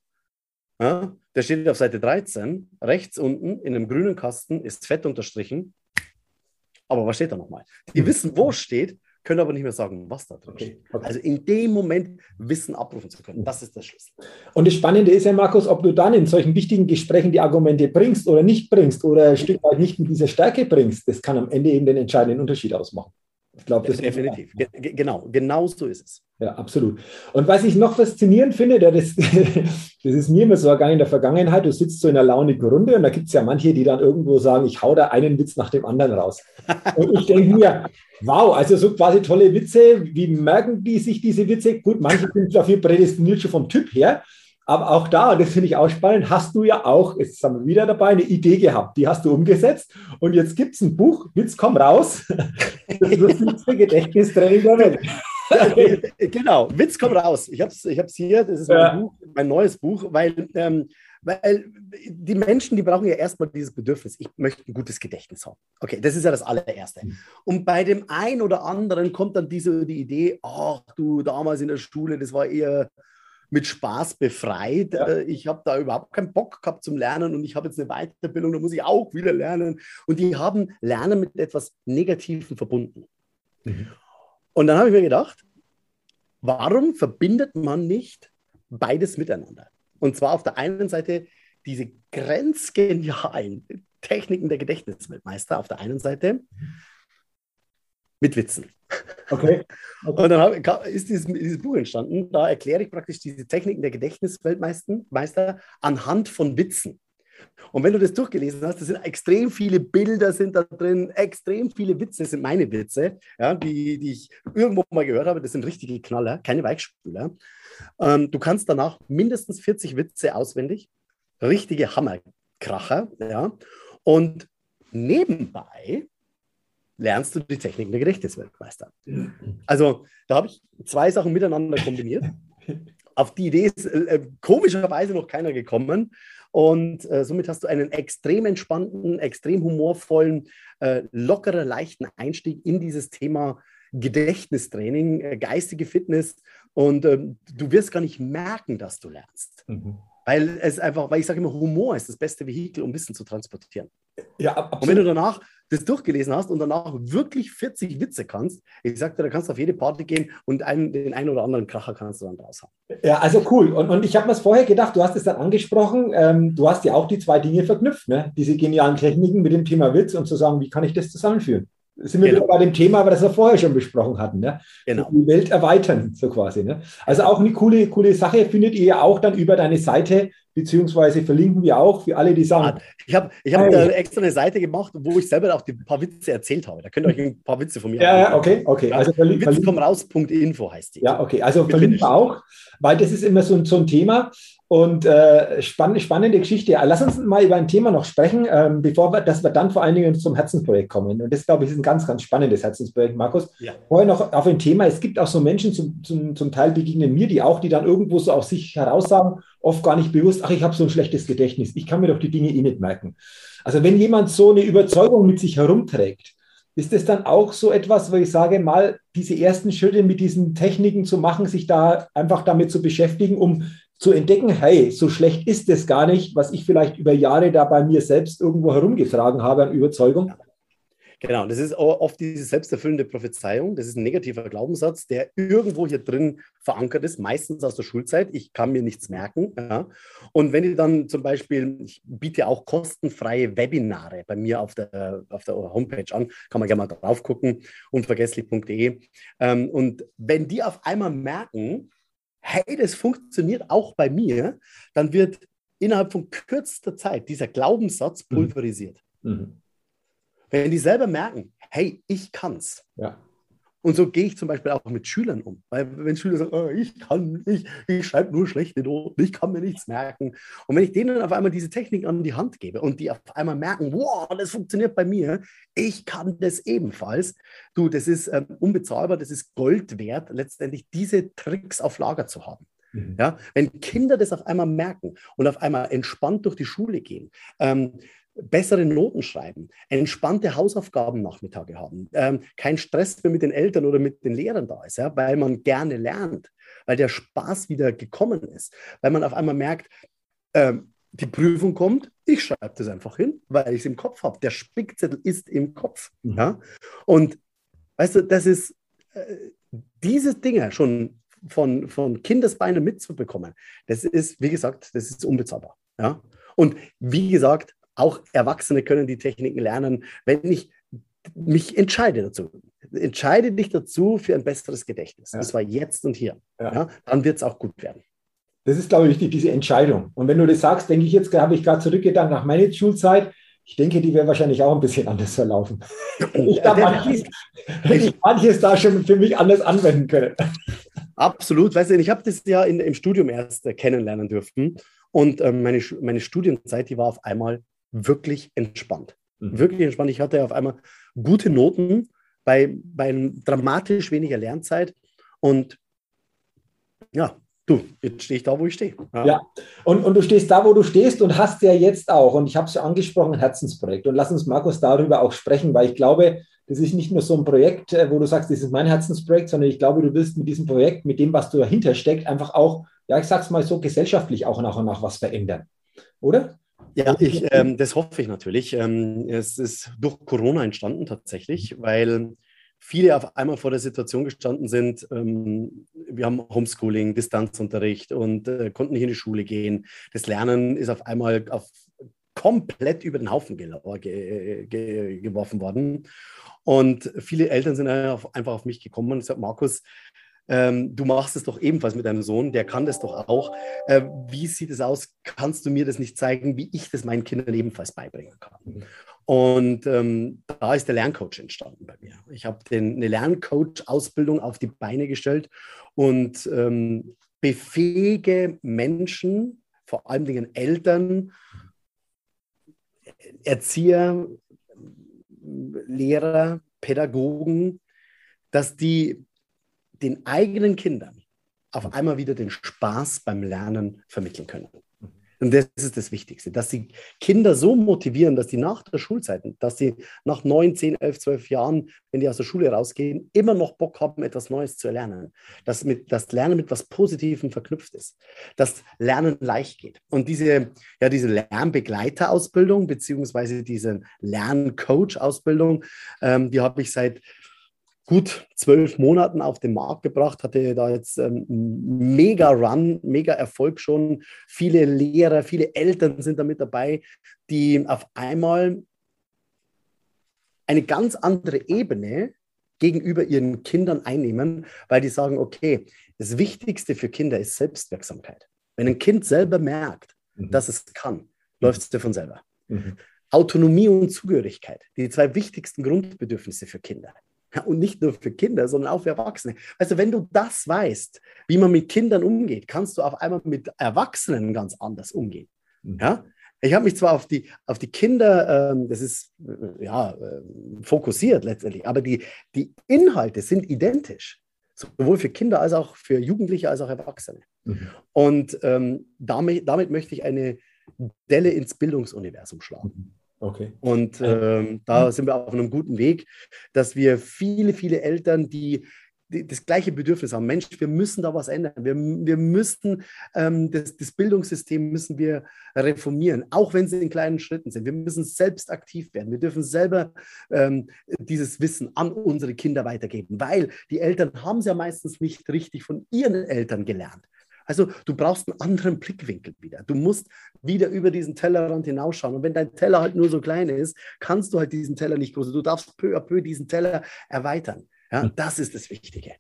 Ja, der steht auf Seite 13, rechts unten in einem grünen Kasten ist fett unterstrichen. Aber was steht da nochmal? Die hm. wissen, wo es steht, können aber nicht mehr sagen, was da drin okay. steht. Also in dem Moment Wissen abrufen zu können, das ist der Schlüssel. Und das Spannende ist ja, Markus, ob du dann in solchen wichtigen Gesprächen die Argumente bringst oder nicht bringst oder ein Stück weit nicht mit dieser Stärke bringst, das kann am Ende eben den entscheidenden Unterschied ausmachen. Ich glaube, das definitiv. Ge genau, genau so ist es. Ja, absolut. Und was ich noch faszinierend finde, das, das ist mir immer so ergangen in der Vergangenheit, du sitzt so in einer launigen Runde und da gibt es ja manche, die dann irgendwo sagen, ich hau da einen Witz nach dem anderen raus. Und ich denke mir, wow, also so quasi tolle Witze, wie merken die sich diese Witze? Gut, manche sind dafür prädestiniert schon vom Typ her, aber auch da, und das finde ich auch spannend, hast du ja auch, jetzt sind wir wieder dabei, eine Idee gehabt. Die hast du umgesetzt. Und jetzt gibt es ein Buch, Witz, komm raus. Das lustigste Gedächtnistraining der Welt. genau, Witz, komm raus. Ich habe es ich hier, das ist mein, ja. Buch, mein neues Buch, weil, ähm, weil die Menschen, die brauchen ja erstmal dieses Bedürfnis, ich möchte ein gutes Gedächtnis haben. Okay, das ist ja das allererste. Mhm. Und bei dem einen oder anderen kommt dann diese die Idee, ach du, damals in der Schule, das war eher mit Spaß befreit. Ja. Äh, ich habe da überhaupt keinen Bock gehabt zum Lernen und ich habe jetzt eine Weiterbildung, da muss ich auch wieder lernen. Und die haben Lernen mit etwas Negativem verbunden. Mhm. Und dann habe ich mir gedacht, warum verbindet man nicht beides miteinander? Und zwar auf der einen Seite diese grenzgenialen Techniken der Gedächtnisweltmeister auf der einen Seite mit Witzen. Okay. okay. Und dann hab, ist dieses, dieses, Buch entstanden. Da erkläre ich praktisch diese Techniken der Gedächtnisweltmeister anhand von Witzen. Und wenn du das durchgelesen hast, das sind extrem viele Bilder sind da drin, extrem viele Witze sind meine Witze, ja, die, die ich irgendwo mal gehört habe. Das sind richtige Knaller, keine Weichspüler. Ähm, du kannst danach mindestens 40 Witze auswendig, richtige Hammerkracher, ja. Und nebenbei lernst du die Techniken der Gedächtnisweltmeister. Also da habe ich zwei Sachen miteinander kombiniert. Auf die Idee ist äh, komischerweise noch keiner gekommen. Und äh, somit hast du einen extrem entspannten, extrem humorvollen, äh, lockerer, leichten Einstieg in dieses Thema Gedächtnistraining, äh, geistige Fitness. Und ähm, du wirst gar nicht merken, dass du lernst. Mhm. Weil es einfach, weil ich sage immer, Humor ist das beste Vehikel, um Wissen zu transportieren. Ja, absolut. Und wenn du danach das durchgelesen hast und danach wirklich 40 Witze kannst, ich sagte, da kannst du auf jede Party gehen und einen, den einen oder anderen Kracher kannst du dann draus haben. Ja, also cool. Und, und ich habe mir vorher gedacht, du hast es dann angesprochen, ähm, du hast ja auch die zwei Dinge verknüpft, ne? diese genialen Techniken mit dem Thema Witz und zu sagen, wie kann ich das zusammenführen? Sind wir genau. wieder bei dem Thema, das wir vorher schon besprochen hatten. Ne? Genau. Die Welt erweitern, so quasi. Ne? Also auch eine coole, coole Sache findet ihr ja auch dann über deine Seite beziehungsweise verlinken wir auch für alle, die sagen. Ich habe ich hab hey. extra eine Seite gemacht, wo ich selber auch ein paar Witze erzählt habe. Da könnt ihr euch ein paar Witze von mir Ja, ja okay, okay. Also verli Witze heißt die. Ja, okay. Also verlinken wir auch, weil das ist immer so, so ein Thema. Und äh, spann spannende Geschichte. Lass uns mal über ein Thema noch sprechen, ähm, bevor wir, dass wir dann vor allen Dingen zum Herzensprojekt kommen. Und das, glaube ich, ist ein ganz, ganz spannendes Herzensprojekt, Markus. Ja. Vorher noch auf ein Thema. Es gibt auch so Menschen, zum, zum, zum Teil begegnen mir die auch, die dann irgendwo so aus sich heraus sagen, oft gar nicht bewusst, ach, ich habe so ein schlechtes Gedächtnis. Ich kann mir doch die Dinge eh nicht merken. Also wenn jemand so eine Überzeugung mit sich herumträgt, ist es dann auch so etwas, wo ich sage, mal diese ersten Schritte mit diesen Techniken zu machen, sich da einfach damit zu beschäftigen, um zu entdecken, hey, so schlecht ist es gar nicht, was ich vielleicht über Jahre da bei mir selbst irgendwo herumgetragen habe an Überzeugung. Genau, das ist oft diese selbsterfüllende Prophezeiung. Das ist ein negativer Glaubenssatz, der irgendwo hier drin verankert ist, meistens aus der Schulzeit. Ich kann mir nichts merken. Ja. Und wenn ich dann zum Beispiel, ich biete auch kostenfreie Webinare bei mir auf der, auf der Homepage an, kann man gerne mal drauf gucken, unvergesslich.de. Ähm, und wenn die auf einmal merken, hey, das funktioniert auch bei mir, dann wird innerhalb von kürzester Zeit dieser Glaubenssatz mhm. pulverisiert. Mhm. Wenn die selber merken, hey, ich kann's. Ja. Und so gehe ich zum Beispiel auch mit Schülern um. Weil wenn Schüler sagen, oh, ich kann nicht, ich schreibe nur schlechte Noten, ich kann mir nichts merken. Und wenn ich denen auf einmal diese Technik an die Hand gebe und die auf einmal merken, wow, das funktioniert bei mir, ich kann das ebenfalls. Du, das ist ähm, unbezahlbar, das ist Gold wert, letztendlich diese Tricks auf Lager zu haben. Mhm. Ja, wenn Kinder das auf einmal merken und auf einmal entspannt durch die Schule gehen, ähm, bessere Noten schreiben, entspannte Hausaufgaben-Nachmittage haben, ähm, kein Stress mehr mit den Eltern oder mit den Lehrern da ist, ja, weil man gerne lernt, weil der Spaß wieder gekommen ist, weil man auf einmal merkt, ähm, die Prüfung kommt, ich schreibe das einfach hin, weil ich es im Kopf habe. Der Spickzettel ist im Kopf. Mhm. Ja? Und weißt du, das ist äh, diese Dinge schon von, von Kindesbeinen mitzubekommen, das ist, wie gesagt, das ist unbezahlbar. Ja? Und wie gesagt, auch Erwachsene können die Techniken lernen, wenn ich mich entscheide dazu. Entscheide dich dazu für ein besseres Gedächtnis. Ja. Das war jetzt und hier. Ja. Ja, dann wird es auch gut werden. Das ist, glaube ich, wichtig, diese Entscheidung. Und wenn du das sagst, denke ich jetzt, habe ich gerade zurückgedacht nach meiner Schulzeit. Ich denke, die wäre wahrscheinlich auch ein bisschen anders verlaufen. ich da manches, ich manches da schon für mich anders anwenden können. Absolut. Weißt du, ich habe das ja in, im Studium erst äh, kennenlernen dürfen. Und äh, meine, meine Studienzeit, die war auf einmal wirklich entspannt. Mhm. Wirklich entspannt. Ich hatte auf einmal gute Noten bei, bei dramatisch weniger Lernzeit und ja, Du, jetzt stehe ich da, wo ich stehe. Ja, ja. Und, und du stehst da, wo du stehst und hast ja jetzt auch, und ich habe es ja angesprochen, ein Herzensprojekt. Und lass uns, Markus, darüber auch sprechen, weil ich glaube, das ist nicht nur so ein Projekt, äh, wo du sagst, das ist mein Herzensprojekt, sondern ich glaube, du wirst mit diesem Projekt, mit dem, was du dahinter steckt, einfach auch, ja, ich sag's mal so, gesellschaftlich auch nach und nach was verändern. Oder? Ja, ich, ähm, das hoffe ich natürlich. Ähm, es ist durch Corona entstanden tatsächlich, weil viele auf einmal vor der Situation gestanden sind, ähm, wir haben Homeschooling, Distanzunterricht und äh, konnten nicht in die Schule gehen. Das Lernen ist auf einmal auf, komplett über den Haufen ge ge ge geworfen worden. Und viele Eltern sind einfach auf mich gekommen und gesagt, Markus, ähm, du machst es doch ebenfalls mit deinem Sohn, der kann das doch auch. Äh, wie sieht es aus? Kannst du mir das nicht zeigen, wie ich das meinen Kindern ebenfalls beibringen kann? Und ähm, da ist der Lerncoach entstanden bei mir. Ich habe eine Lerncoach-Ausbildung auf die Beine gestellt und ähm, befähige Menschen, vor allen Dingen Eltern, Erzieher, Lehrer, Pädagogen, dass die den eigenen Kindern auf einmal wieder den Spaß beim Lernen vermitteln können. Und das ist das Wichtigste, dass sie Kinder so motivieren, dass sie nach der Schulzeit, dass sie nach neun, zehn, elf, zwölf Jahren, wenn die aus der Schule rausgehen, immer noch Bock haben, etwas Neues zu erlernen. Dass mit, das Lernen mit etwas Positivem verknüpft ist. Dass Lernen leicht geht. Und diese, ja, diese Lernbegleiterausbildung, beziehungsweise diese Lerncoach-Ausbildung, ähm, die habe ich seit gut zwölf Monaten auf den Markt gebracht, hatte da jetzt ähm, mega Run, mega Erfolg schon. Viele Lehrer, viele Eltern sind damit dabei, die auf einmal eine ganz andere Ebene gegenüber ihren Kindern einnehmen, weil die sagen, okay, das Wichtigste für Kinder ist Selbstwirksamkeit. Wenn ein Kind selber merkt, mhm. dass es kann, läuft es dir von selber. Mhm. Autonomie und Zugehörigkeit, die zwei wichtigsten Grundbedürfnisse für Kinder. Und nicht nur für Kinder, sondern auch für Erwachsene. Also wenn du das weißt, wie man mit Kindern umgeht, kannst du auf einmal mit Erwachsenen ganz anders umgehen. Mhm. Ja? Ich habe mich zwar auf die, auf die Kinder, ähm, das ist äh, ja äh, fokussiert letztendlich, aber die, die Inhalte sind identisch. Sowohl für Kinder als auch für Jugendliche als auch Erwachsene. Mhm. Und ähm, damit, damit möchte ich eine Delle ins Bildungsuniversum schlagen. Okay. Und ähm, da sind wir auf einem guten Weg, dass wir viele, viele Eltern, die das gleiche Bedürfnis haben. Mensch, wir müssen da was ändern. Wir, wir müssen ähm, das, das, Bildungssystem müssen wir reformieren, auch wenn sie in kleinen Schritten sind. Wir müssen selbst aktiv werden. Wir dürfen selber ähm, dieses Wissen an unsere Kinder weitergeben, weil die Eltern haben es ja meistens nicht richtig von ihren Eltern gelernt. Also du brauchst einen anderen Blickwinkel wieder. Du musst wieder über diesen Tellerrand hinausschauen. Und wenn dein Teller halt nur so klein ist, kannst du halt diesen Teller nicht groß. Du darfst peu à peu diesen Teller erweitern. Ja, hm. das ist das Wichtige.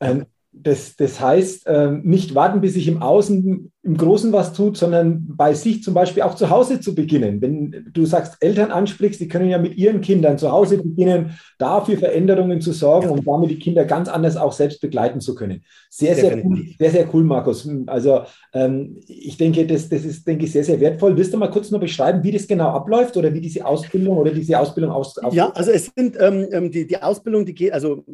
Ähm, das, das heißt, ähm, nicht warten, bis sich im Außen im Großen was tut, sondern bei sich zum Beispiel auch zu Hause zu beginnen. Wenn du sagst, Eltern ansprichst, die können ja mit ihren Kindern zu Hause beginnen, dafür Veränderungen zu sorgen und damit die Kinder ganz anders auch selbst begleiten zu können. Sehr, sehr cool, sehr, sehr cool, Markus. Also ähm, ich denke, das, das ist, denke ich, sehr, sehr wertvoll. Willst du mal kurz noch beschreiben, wie das genau abläuft oder wie diese Ausbildung oder diese Ausbildung aus? Ja, also es sind ähm, ähm, die, die Ausbildung, die geht, also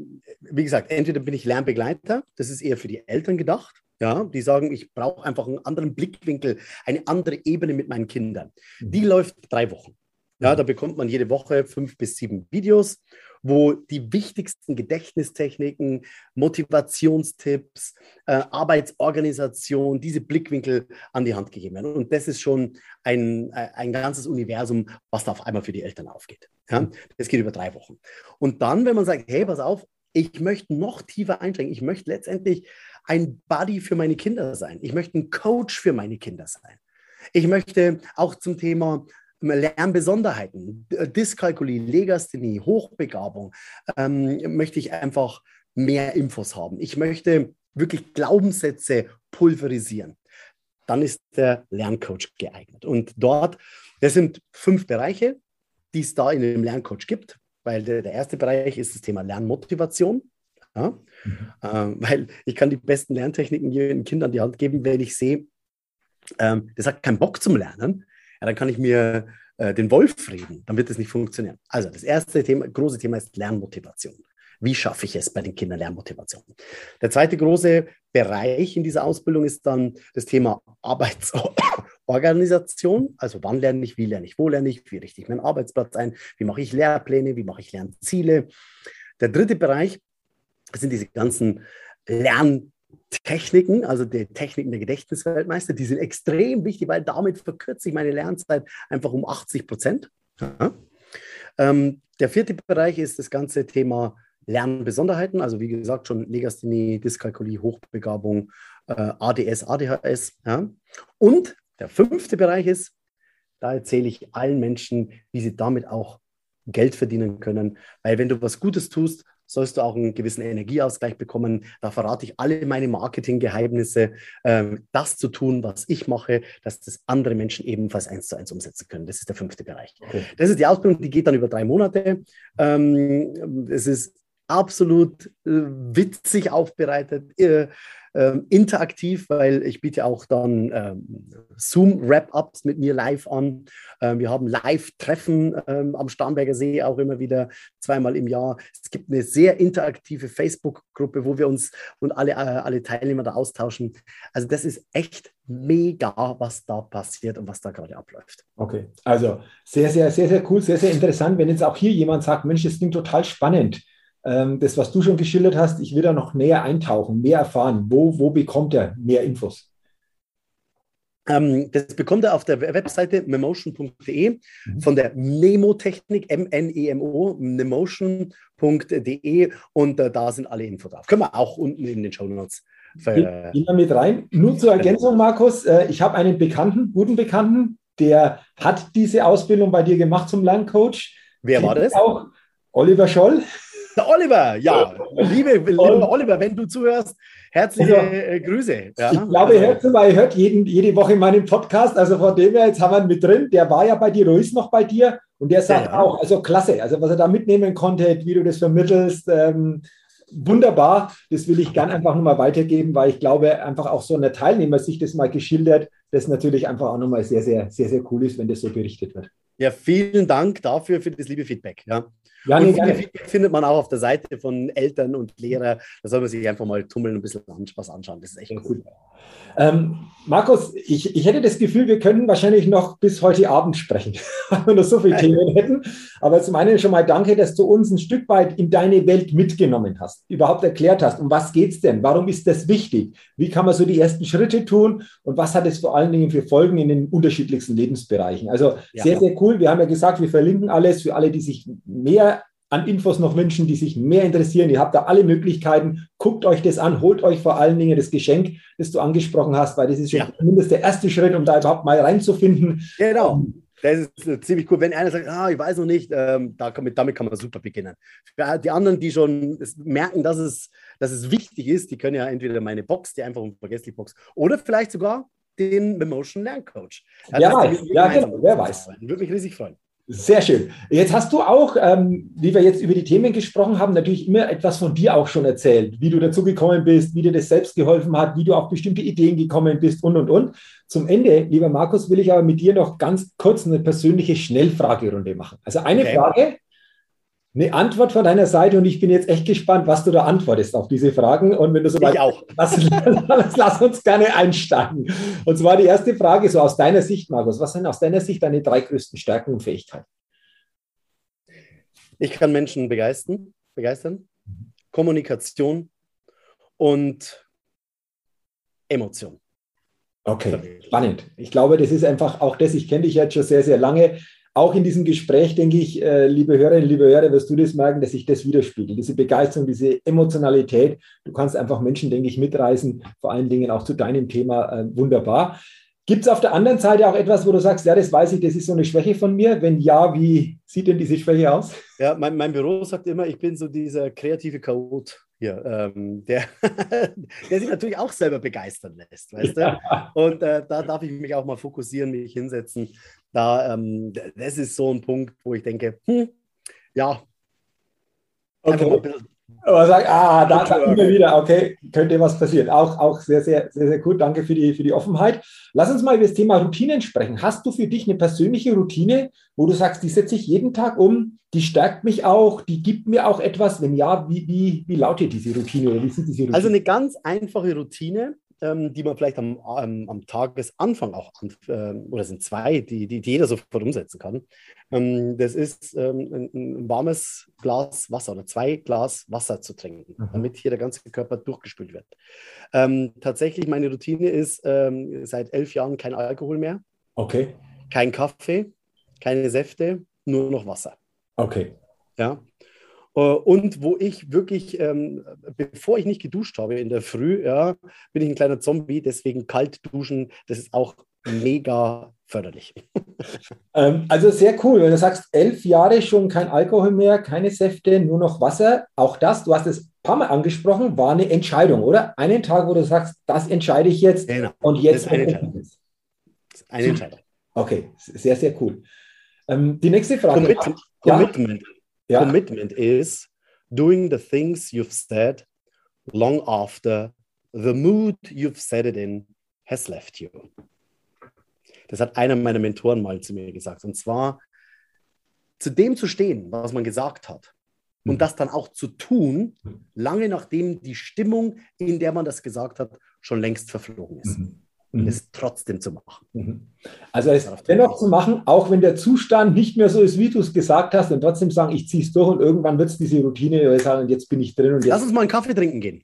wie gesagt, entweder bin ich Lernbegleiter, das ist eher für die Eltern gedacht. Ja, die sagen, ich brauche einfach einen anderen Blickwinkel, eine andere Ebene mit meinen Kindern. Die mhm. läuft drei Wochen. Ja, da bekommt man jede Woche fünf bis sieben Videos, wo die wichtigsten Gedächtnistechniken, Motivationstipps, äh, Arbeitsorganisation, diese Blickwinkel an die Hand gegeben werden. Und das ist schon ein, äh, ein ganzes Universum, was da auf einmal für die Eltern aufgeht. Ja, mhm. das geht über drei Wochen. Und dann, wenn man sagt, hey, pass auf, ich möchte noch tiefer einsteigen, ich möchte letztendlich ein Buddy für meine Kinder sein. Ich möchte ein Coach für meine Kinder sein. Ich möchte auch zum Thema Lernbesonderheiten, Dyskalkulie, Legasthenie, Hochbegabung, ähm, möchte ich einfach mehr Infos haben. Ich möchte wirklich Glaubenssätze pulverisieren. Dann ist der Lerncoach geeignet. Und dort, das sind fünf Bereiche, die es da in dem Lerncoach gibt, weil der, der erste Bereich ist das Thema Lernmotivation. Ja? Mhm. Ähm, weil ich kann die besten Lerntechniken den Kindern die Hand geben, wenn ich sehe, ähm, das hat keinen Bock zum Lernen, ja, dann kann ich mir äh, den Wolf reden, dann wird das nicht funktionieren. Also das erste Thema, große Thema ist Lernmotivation. Wie schaffe ich es bei den Kindern Lernmotivation? Der zweite große Bereich in dieser Ausbildung ist dann das Thema Arbeitsorganisation. Also wann lerne ich, wie lerne ich, wo lerne ich, wie richte ich meinen Arbeitsplatz ein, wie mache ich Lehrpläne, wie mache ich Lernziele. Der dritte Bereich sind diese ganzen Lerntechniken, also die Techniken der Gedächtnisweltmeister, die sind extrem wichtig, weil damit verkürze ich meine Lernzeit einfach um 80 Prozent. Ja. Ähm, der vierte Bereich ist das ganze Thema Lernbesonderheiten, also wie gesagt schon Legasthenie, Dyskalkulie, Hochbegabung, äh, ADS, ADHS. Ja. Und der fünfte Bereich ist, da erzähle ich allen Menschen, wie sie damit auch Geld verdienen können. Weil wenn du was Gutes tust, sollst du auch einen gewissen Energieausgleich bekommen. Da verrate ich alle meine Marketinggeheimnisse, äh, das zu tun, was ich mache, dass das andere Menschen ebenfalls eins zu eins umsetzen können. Das ist der fünfte Bereich. Okay. Das ist die Ausbildung, die geht dann über drei Monate. Ähm, es ist absolut äh, witzig aufbereitet. Äh, ähm, interaktiv, weil ich biete auch dann ähm, Zoom-Wrap-Ups mit mir live an. Ähm, wir haben Live-Treffen ähm, am Starnberger See auch immer wieder zweimal im Jahr. Es gibt eine sehr interaktive Facebook-Gruppe, wo wir uns und alle, äh, alle Teilnehmer da austauschen. Also das ist echt mega, was da passiert und was da gerade abläuft. Okay, also sehr, sehr, sehr, sehr cool, sehr, sehr interessant. Wenn jetzt auch hier jemand sagt, Mensch, das klingt total spannend das, was du schon geschildert hast, ich will da noch näher eintauchen, mehr erfahren. Wo, wo bekommt er mehr Infos? Ähm, das bekommt er auf der Webseite memotion.de mhm. von der Nemotechnik, M-N-E-M-O, nemotion.de und äh, da sind alle Infos drauf. Können wir auch unten in den Show Notes. Gehen wir mit rein. Nur zur Ergänzung, Markus, äh, ich habe einen Bekannten, guten Bekannten, der hat diese Ausbildung bei dir gemacht zum Lerncoach. Wer war das? Auch Oliver Scholl. Der Oliver, ja. Liebe, lieber Oliver, wenn du zuhörst, herzliche also, äh, Grüße. Ja? Ich glaube, er hört, er hört jeden, jede Woche meinen Podcast. Also von dem her, jetzt haben wir ihn mit drin. Der war ja bei dir, Ruiz noch bei dir. Und der sagt ja, ja. auch, also klasse, also was er da mitnehmen konnte, wie du das vermittelst, ähm, wunderbar. Das will ich gern einfach nochmal weitergeben, weil ich glaube, einfach auch so eine Teilnehmer sich das mal geschildert, das natürlich einfach auch nochmal sehr, sehr, sehr, sehr cool ist, wenn das so berichtet wird. Ja, vielen Dank dafür für das liebe Feedback. Ja. Ja, nee, Feedback findet man auch auf der Seite von Eltern und Lehrern. Da soll man sich einfach mal tummeln und ein bisschen was anschauen. Das ist echt cool. Ähm, Markus, ich, ich hätte das Gefühl, wir können wahrscheinlich noch bis heute Abend sprechen, weil wir noch so viele Themen hätten. Aber zum einen schon mal danke, dass du uns ein Stück weit in deine Welt mitgenommen hast, überhaupt erklärt hast, um was geht es denn? Warum ist das wichtig? Wie kann man so die ersten Schritte tun? Und was hat es vor allen Dingen für Folgen in den unterschiedlichsten Lebensbereichen? Also ja. sehr, sehr cool. Wir haben ja gesagt, wir verlinken alles für alle, die sich mehr an Infos noch wünschen, die sich mehr interessieren. Ihr habt da alle Möglichkeiten. Guckt euch das an, holt euch vor allen Dingen das Geschenk, das du angesprochen hast, weil das ist schon ja. zumindest der erste Schritt, um da überhaupt mal reinzufinden. Genau. Das ist äh, ziemlich cool. Wenn einer sagt, ah, ich weiß noch nicht, ähm, da kann, damit kann man super beginnen. Für die anderen, die schon merken, dass es, dass es wichtig ist, die können ja entweder meine Box, die einfach unvergesslich Box, oder vielleicht sogar den Emotion Lerncoach. Also ja, ja genau, wer weiß. Würde mich riesig freuen. Sehr schön. Jetzt hast du auch, ähm, wie wir jetzt über die Themen gesprochen haben, natürlich immer etwas von dir auch schon erzählt, wie du dazu gekommen bist, wie dir das selbst geholfen hat, wie du auf bestimmte Ideen gekommen bist und, und, und. Zum Ende, lieber Markus, will ich aber mit dir noch ganz kurz eine persönliche Schnellfragerunde machen. Also eine okay. Frage, eine Antwort von deiner Seite und ich bin jetzt echt gespannt, was du da antwortest auf diese Fragen. Und wenn du so weit auch. Lass, lass, lass, uns gerne einsteigen. Und zwar die erste Frage, so aus deiner Sicht, Markus, was sind aus deiner Sicht deine drei größten Stärken und Fähigkeiten? Ich kann Menschen begeistern, begeistern, Kommunikation und Emotion. Okay, spannend. Ich glaube, das ist einfach auch das, ich kenne dich jetzt schon sehr, sehr lange auch in diesem Gespräch, denke ich, äh, liebe Hörerinnen, liebe Hörer, wirst du das merken, dass sich das widerspiegelt. Diese Begeisterung, diese Emotionalität. Du kannst einfach Menschen, denke ich, mitreißen, vor allen Dingen auch zu deinem Thema. Äh, wunderbar. Gibt es auf der anderen Seite auch etwas, wo du sagst, ja, das weiß ich, das ist so eine Schwäche von mir? Wenn ja, wie sieht denn diese Schwäche aus? Ja, mein, mein Büro sagt immer, ich bin so dieser kreative Chaot hier, ähm, der, der sich natürlich auch selber begeistern lässt, weißt ja. du? Und äh, da darf ich mich auch mal fokussieren, mich hinsetzen da, ähm, das ist so ein Punkt, wo ich denke, hm, ja, okay. Aber sag, ah, da, da immer wieder, okay, könnte was passieren. Auch, auch sehr, sehr, sehr, sehr gut. Danke für die, für die Offenheit. Lass uns mal über das Thema Routinen sprechen. Hast du für dich eine persönliche Routine, wo du sagst, die setze ich jeden Tag um, die stärkt mich auch, die gibt mir auch etwas? Wenn ja, wie, wie, wie lautet diese Routine oder wie sieht diese Routine? Also eine ganz einfache Routine, ähm, die man vielleicht am, am, am Tagesanfang auch, an, äh, oder sind zwei, die, die, die, jeder sofort umsetzen kann. Ähm, das ist ähm, ein, ein, warmes Glas Wasser oder zwei Glas Wasser zu trinken, mhm. damit hier der ganze Körper durchgespült wird. Ähm, tatsächlich, meine Routine ist ähm, seit elf Jahren kein Alkohol mehr. Okay. Kein Kaffee, keine Säfte, nur noch Wasser. Okay. Ja. Äh, und wo ich wirklich, ähm, bevor ich nicht geduscht habe in der Früh, ja, bin ich ein kleiner Zombie, deswegen kalt duschen, das ist auch mega förderlich. Ähm, also sehr cool, wenn du sagst, elf Jahre schon kein Alkohol mehr, keine Säfte, nur noch Wasser. Auch das, du hast es ein paar Mal angesprochen, war eine Entscheidung, oder? Einen Tag, wo du sagst, das entscheide ich jetzt genau. und jetzt. Das ist eine Entscheidung. Eine Entscheidung. Okay, sehr, sehr cool. Ähm, die nächste Frage. Commitment. Ja? Commitment ja. Commitment is doing the things you've said long after the mood you've said it in has left you. Das hat einer meiner Mentoren mal zu mir gesagt. Und zwar zu dem zu stehen, was man gesagt hat. Und mhm. das dann auch zu tun, lange nachdem die Stimmung, in der man das gesagt hat, schon längst verflogen ist. Mhm mhm. es trotzdem zu machen. Mhm. Also es dennoch zu machen, auch wenn der Zustand nicht mehr so ist, wie du es gesagt hast, und trotzdem sagen, ich ziehe es durch und irgendwann wird es diese Routine sagen, und jetzt bin ich drin. Und Lass uns mal einen Kaffee trinken gehen.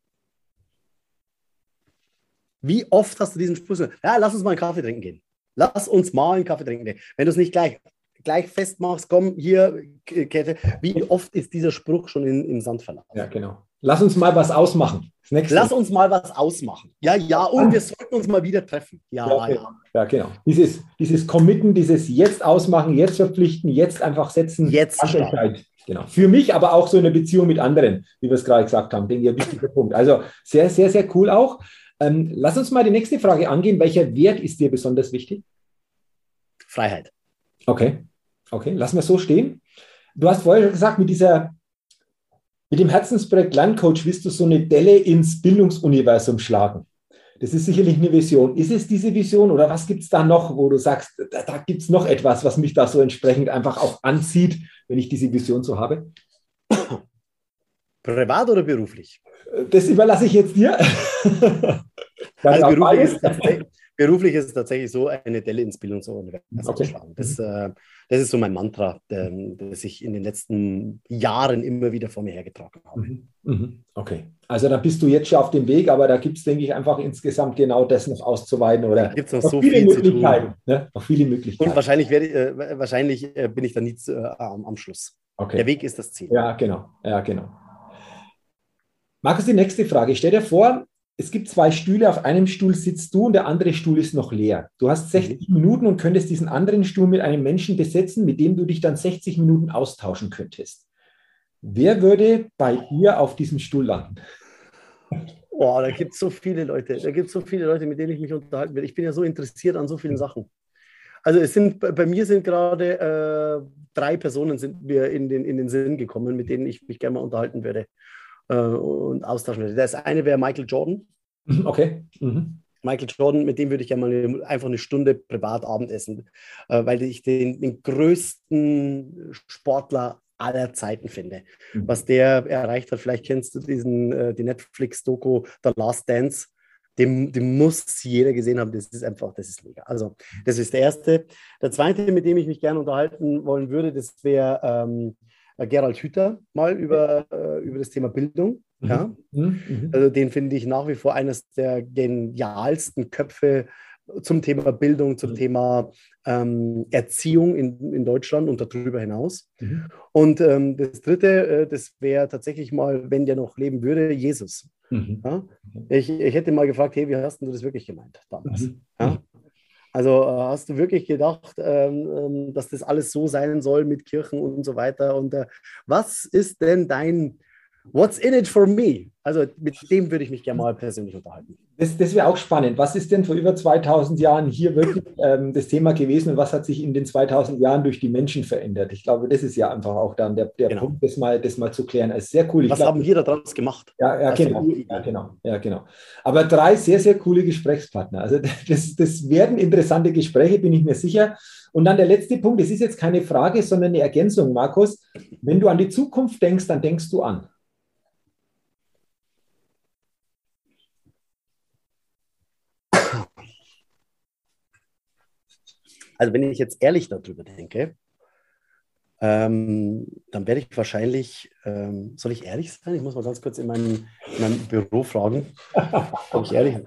Wie oft hast du diesen Spruch? Ja, lass uns mal einen Kaffee trinken gehen. Lass uns mal einen Kaffee trinken gehen. Wenn du es nicht gleich, gleich festmachst, komm hier, Kette. Wie oft ist dieser Spruch schon in, im Sand verlaufen? Ja, genau. Lass uns mal was ausmachen. Lass uns mal was ausmachen. Ja, ja, und wir sollten uns mal wieder treffen. Ja, ja, ja. ja genau. Dieses, dieses Committen, dieses jetzt ausmachen, jetzt verpflichten, jetzt einfach setzen. Jetzt genau. Für mich, aber auch so in der Beziehung mit anderen, wie wir es gerade gesagt haben, denke ich, ein wichtiger Punkt. Also sehr, sehr, sehr cool auch. Ähm, lass uns mal die nächste Frage angehen. Welcher Wert ist dir besonders wichtig? Freiheit. Okay, okay, lassen wir so stehen. Du hast vorher gesagt, mit dieser, mit dem Herzensprojekt Lerncoach willst du so eine Delle ins Bildungsuniversum schlagen. Das ist sicherlich eine Vision. Ist es diese Vision oder was gibt es da noch, wo du sagst, da, da gibt es noch etwas, was mich da so entsprechend einfach auch anzieht, wenn ich diese Vision so habe? Privat oder beruflich? Das überlasse ich jetzt dir. also beruflich ist, beruflich ist es tatsächlich so, eine Delle ins Bildungsuniversum okay. schlagen. Das, äh, das ist so mein Mantra, ähm, das ich in den letzten Jahren immer wieder vor mir hergetragen habe. Mhm. Mhm. Okay, also da bist du jetzt schon auf dem Weg, aber da gibt es, denke ich, einfach insgesamt genau das noch auszuweiten oder gibt es noch, noch, so viele viel Möglichkeiten. Ne? Noch viele Möglichkeiten. Und wahrscheinlich, werde, äh, wahrscheinlich äh, bin ich da nie äh, am, am Schluss. Okay. Der Weg ist das Ziel. Ja, genau. Ja, genau. Markus, die nächste Frage. Stell dir vor, es gibt zwei Stühle, auf einem Stuhl sitzt du und der andere Stuhl ist noch leer. Du hast 60 mhm. Minuten und könntest diesen anderen Stuhl mit einem Menschen besetzen, mit dem du dich dann 60 Minuten austauschen könntest. Wer würde bei dir auf diesem Stuhl landen? Boah, da gibt es so viele Leute. Da gibt es so viele Leute, mit denen ich mich unterhalten will. Ich bin ja so interessiert an so vielen Sachen. Also es sind bei mir sind gerade äh, drei Personen sind mir in den, in den Sinn gekommen, mit denen ich mich gerne mal unterhalten würde äh, und austauschen würde. Das eine wäre Michael Jordan. Mhm, okay. Mhm. Michael Jordan, mit dem würde ich ja mal eine, einfach eine Stunde privat Abendessen, äh, weil ich den, den größten Sportler aller Zeiten finde. Mhm. Was der erreicht hat, vielleicht kennst du diesen, äh, die Netflix-Doku The Last Dance. Den, den, muss jeder gesehen haben. Das ist einfach, das ist mega. Also, das ist der erste. Der zweite, mit dem ich mich gerne unterhalten wollen würde, das wäre ähm, äh, Gerald Hüther mal über, äh, über das Thema Bildung. Mhm. Ja? Mhm. mhm. Also den finde ich nach wie vor eines der genialsten Köpfe zum Thema Bildung, zum mhm. Thema ähm, Erziehung in, in Deutschland und darüber hinaus. Mhm. Und ähm, das Dritte, äh, das wäre tatsächlich mal, wenn der noch leben würde, Jesus. Mhm. Ja? Ich, ich hätte mal gefragt, hey, wie hast du das wirklich gemeint damals? Ja? Also äh, hast du wirklich gedacht, ähm, ähm, dass das alles so sein soll mit Kirchen und so weiter? Und äh, was ist denn dein What's in it for me? Also mit dem würde ich mich gerne mal persönlich unterhalten. Das, das wäre auch spannend. Was ist denn vor über 2000 Jahren hier wirklich ähm, das Thema gewesen und was hat sich in den 2000 Jahren durch die Menschen verändert? Ich glaube, das ist ja einfach auch dann der, der genau. Punkt, das mal, das mal zu klären. Also sehr cool. Ich was glaub, haben wir daraus gemacht? Ja, ja, genau, ja, genau, ja, genau. Aber drei sehr, sehr coole Gesprächspartner. Also das, das werden interessante Gespräche, bin ich mir sicher. Und dann der letzte Punkt, das ist jetzt keine Frage, sondern eine Ergänzung, Markus. Wenn du an die Zukunft denkst, dann denkst du an. Also wenn ich jetzt ehrlich darüber denke, ähm, dann werde ich wahrscheinlich, ähm, soll ich ehrlich sein? Ich muss mal ganz kurz in meinem, in meinem Büro fragen, ob ich ehrlich bin.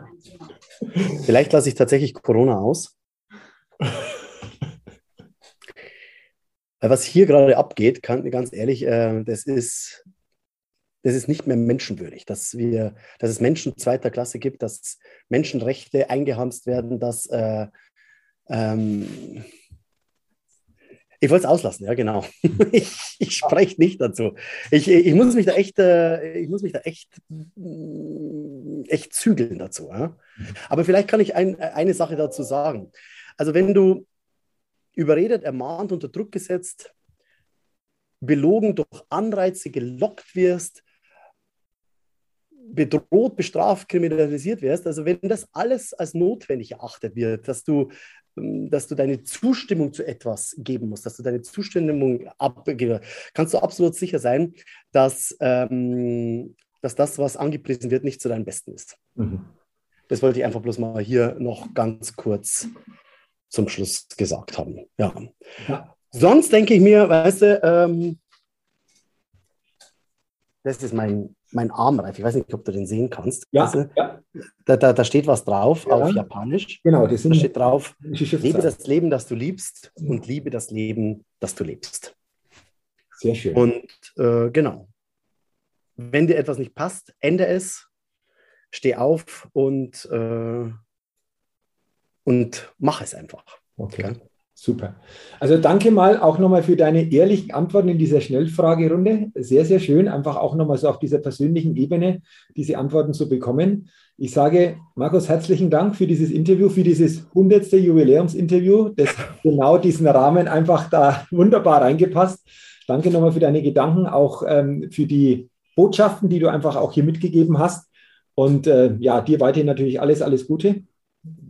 Vielleicht lasse ich tatsächlich Corona aus. Weil was hier gerade abgeht, kann, ganz ehrlich, äh, das ist, das ist nicht mehr menschenwürdig, dass, wir, dass es Menschen zweiter Klasse gibt, dass Menschenrechte eingehamst werden, dass äh, ähm, ich wollte es auslassen, ja, genau. ich, ich spreche nicht dazu. Ich, ich, muss mich da echt, äh, ich muss mich da echt, mm, echt zügeln dazu. Ja? Aber vielleicht kann ich ein, eine Sache dazu sagen. Also, wenn du überredet, ermahnt, unter Druck gesetzt, belogen, durch Anreize gelockt wirst, bedroht, bestraft, kriminalisiert wirst, also wenn das alles als notwendig erachtet wird, dass du ähm, dass du deine Zustimmung zu etwas geben musst, dass du deine Zustimmung abgibst, kannst du absolut sicher sein, dass, ähm, dass das, was angepriesen wird, nicht zu deinem Besten ist. Mhm. Das wollte ich einfach bloß mal hier noch ganz kurz zum Schluss gesagt haben. Ja. ja. Sonst denke ich mir, weißt du, ähm, das ist mein mein Armreif. Ich weiß nicht, ob du den sehen kannst. Ja, also, ja. Da, da, da, steht was drauf ja. auf Japanisch. Genau, das da steht drauf: Lebe das Leben, das du liebst und liebe das Leben, das du lebst. Sehr schön. Und äh, genau. Wenn dir etwas nicht passt, ende es, steh auf und, äh, und mach es einfach. Okay. okay? Super. Also danke mal auch nochmal für deine ehrlichen Antworten in dieser Schnellfragerunde. Sehr, sehr schön, einfach auch nochmal so auf dieser persönlichen Ebene diese Antworten zu bekommen. Ich sage, Markus, herzlichen Dank für dieses Interview, für dieses 100. Jubiläumsinterview, das genau diesen Rahmen einfach da wunderbar reingepasst. Danke nochmal für deine Gedanken, auch ähm, für die Botschaften, die du einfach auch hier mitgegeben hast. Und äh, ja, dir weiterhin natürlich alles, alles Gute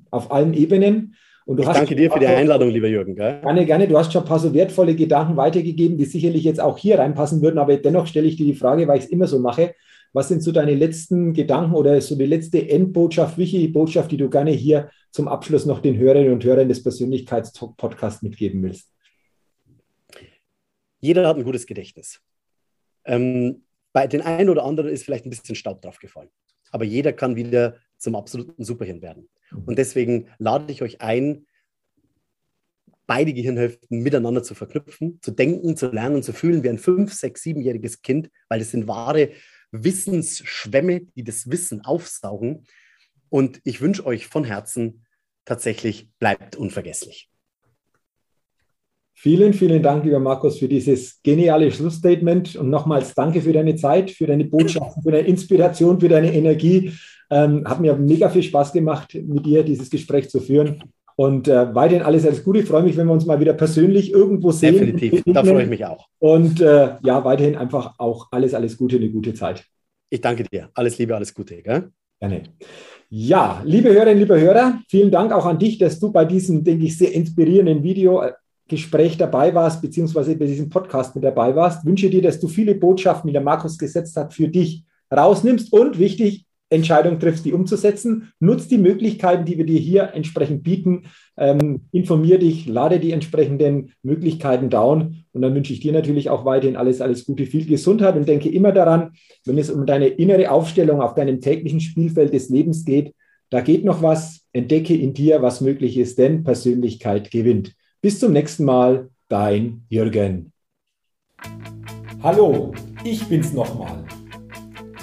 auf allen Ebenen. Und du ich hast danke dir für die Einladung, lieber Jürgen. Gell? Gerne, gerne. Du hast schon ein paar so wertvolle Gedanken weitergegeben, die sicherlich jetzt auch hier reinpassen würden. Aber dennoch stelle ich dir die Frage, weil ich es immer so mache. Was sind so deine letzten Gedanken oder so die letzte Endbotschaft, wichtige Botschaft, die du gerne hier zum Abschluss noch den Hörerinnen und Hörern des Persönlichkeitspodcasts mitgeben willst? Jeder hat ein gutes Gedächtnis. Ähm, bei den einen oder anderen ist vielleicht ein bisschen Staub drauf gefallen. Aber jeder kann wieder zum absoluten Superhirn werden. Mhm. Und deswegen lade ich euch ein, beide Gehirnhälften miteinander zu verknüpfen, zu denken, zu lernen, zu fühlen wie ein fünf-, sechs-, siebenjähriges Kind, weil das sind wahre Wissensschwämme, die das Wissen aufsaugen. Und ich wünsche euch von Herzen tatsächlich, bleibt unvergesslich. Vielen, vielen Dank, lieber Markus, für dieses geniale Schlussstatement und nochmals danke für deine Zeit, für deine Botschaften, für deine Inspiration, für deine Energie. Ähm, hat mir mega viel Spaß gemacht, mit dir dieses Gespräch zu führen. Und äh, weiterhin alles, alles Gute. Ich freue mich, wenn wir uns mal wieder persönlich irgendwo sehen. Definitiv, da freue ich mich auch. Und äh, ja, weiterhin einfach auch alles, alles Gute, eine gute Zeit. Ich danke dir. Alles Liebe, alles Gute. Gell? Gerne. Ja, liebe Hörerinnen, liebe Hörer, vielen Dank auch an dich, dass du bei diesem, denke ich, sehr inspirierenden Videogespräch dabei warst, beziehungsweise bei diesem Podcast mit dabei warst. Ich wünsche dir, dass du viele Botschaften, die der Markus gesetzt hat, für dich rausnimmst und wichtig, Entscheidung triffst, die umzusetzen. Nutz die Möglichkeiten, die wir dir hier entsprechend bieten. Ähm, informier dich, lade die entsprechenden Möglichkeiten down. Und dann wünsche ich dir natürlich auch weiterhin alles, alles Gute, viel Gesundheit und denke immer daran, wenn es um deine innere Aufstellung auf deinem täglichen Spielfeld des Lebens geht, da geht noch was. Entdecke in dir, was möglich ist, denn Persönlichkeit gewinnt. Bis zum nächsten Mal, dein Jürgen. Hallo, ich bin's nochmal.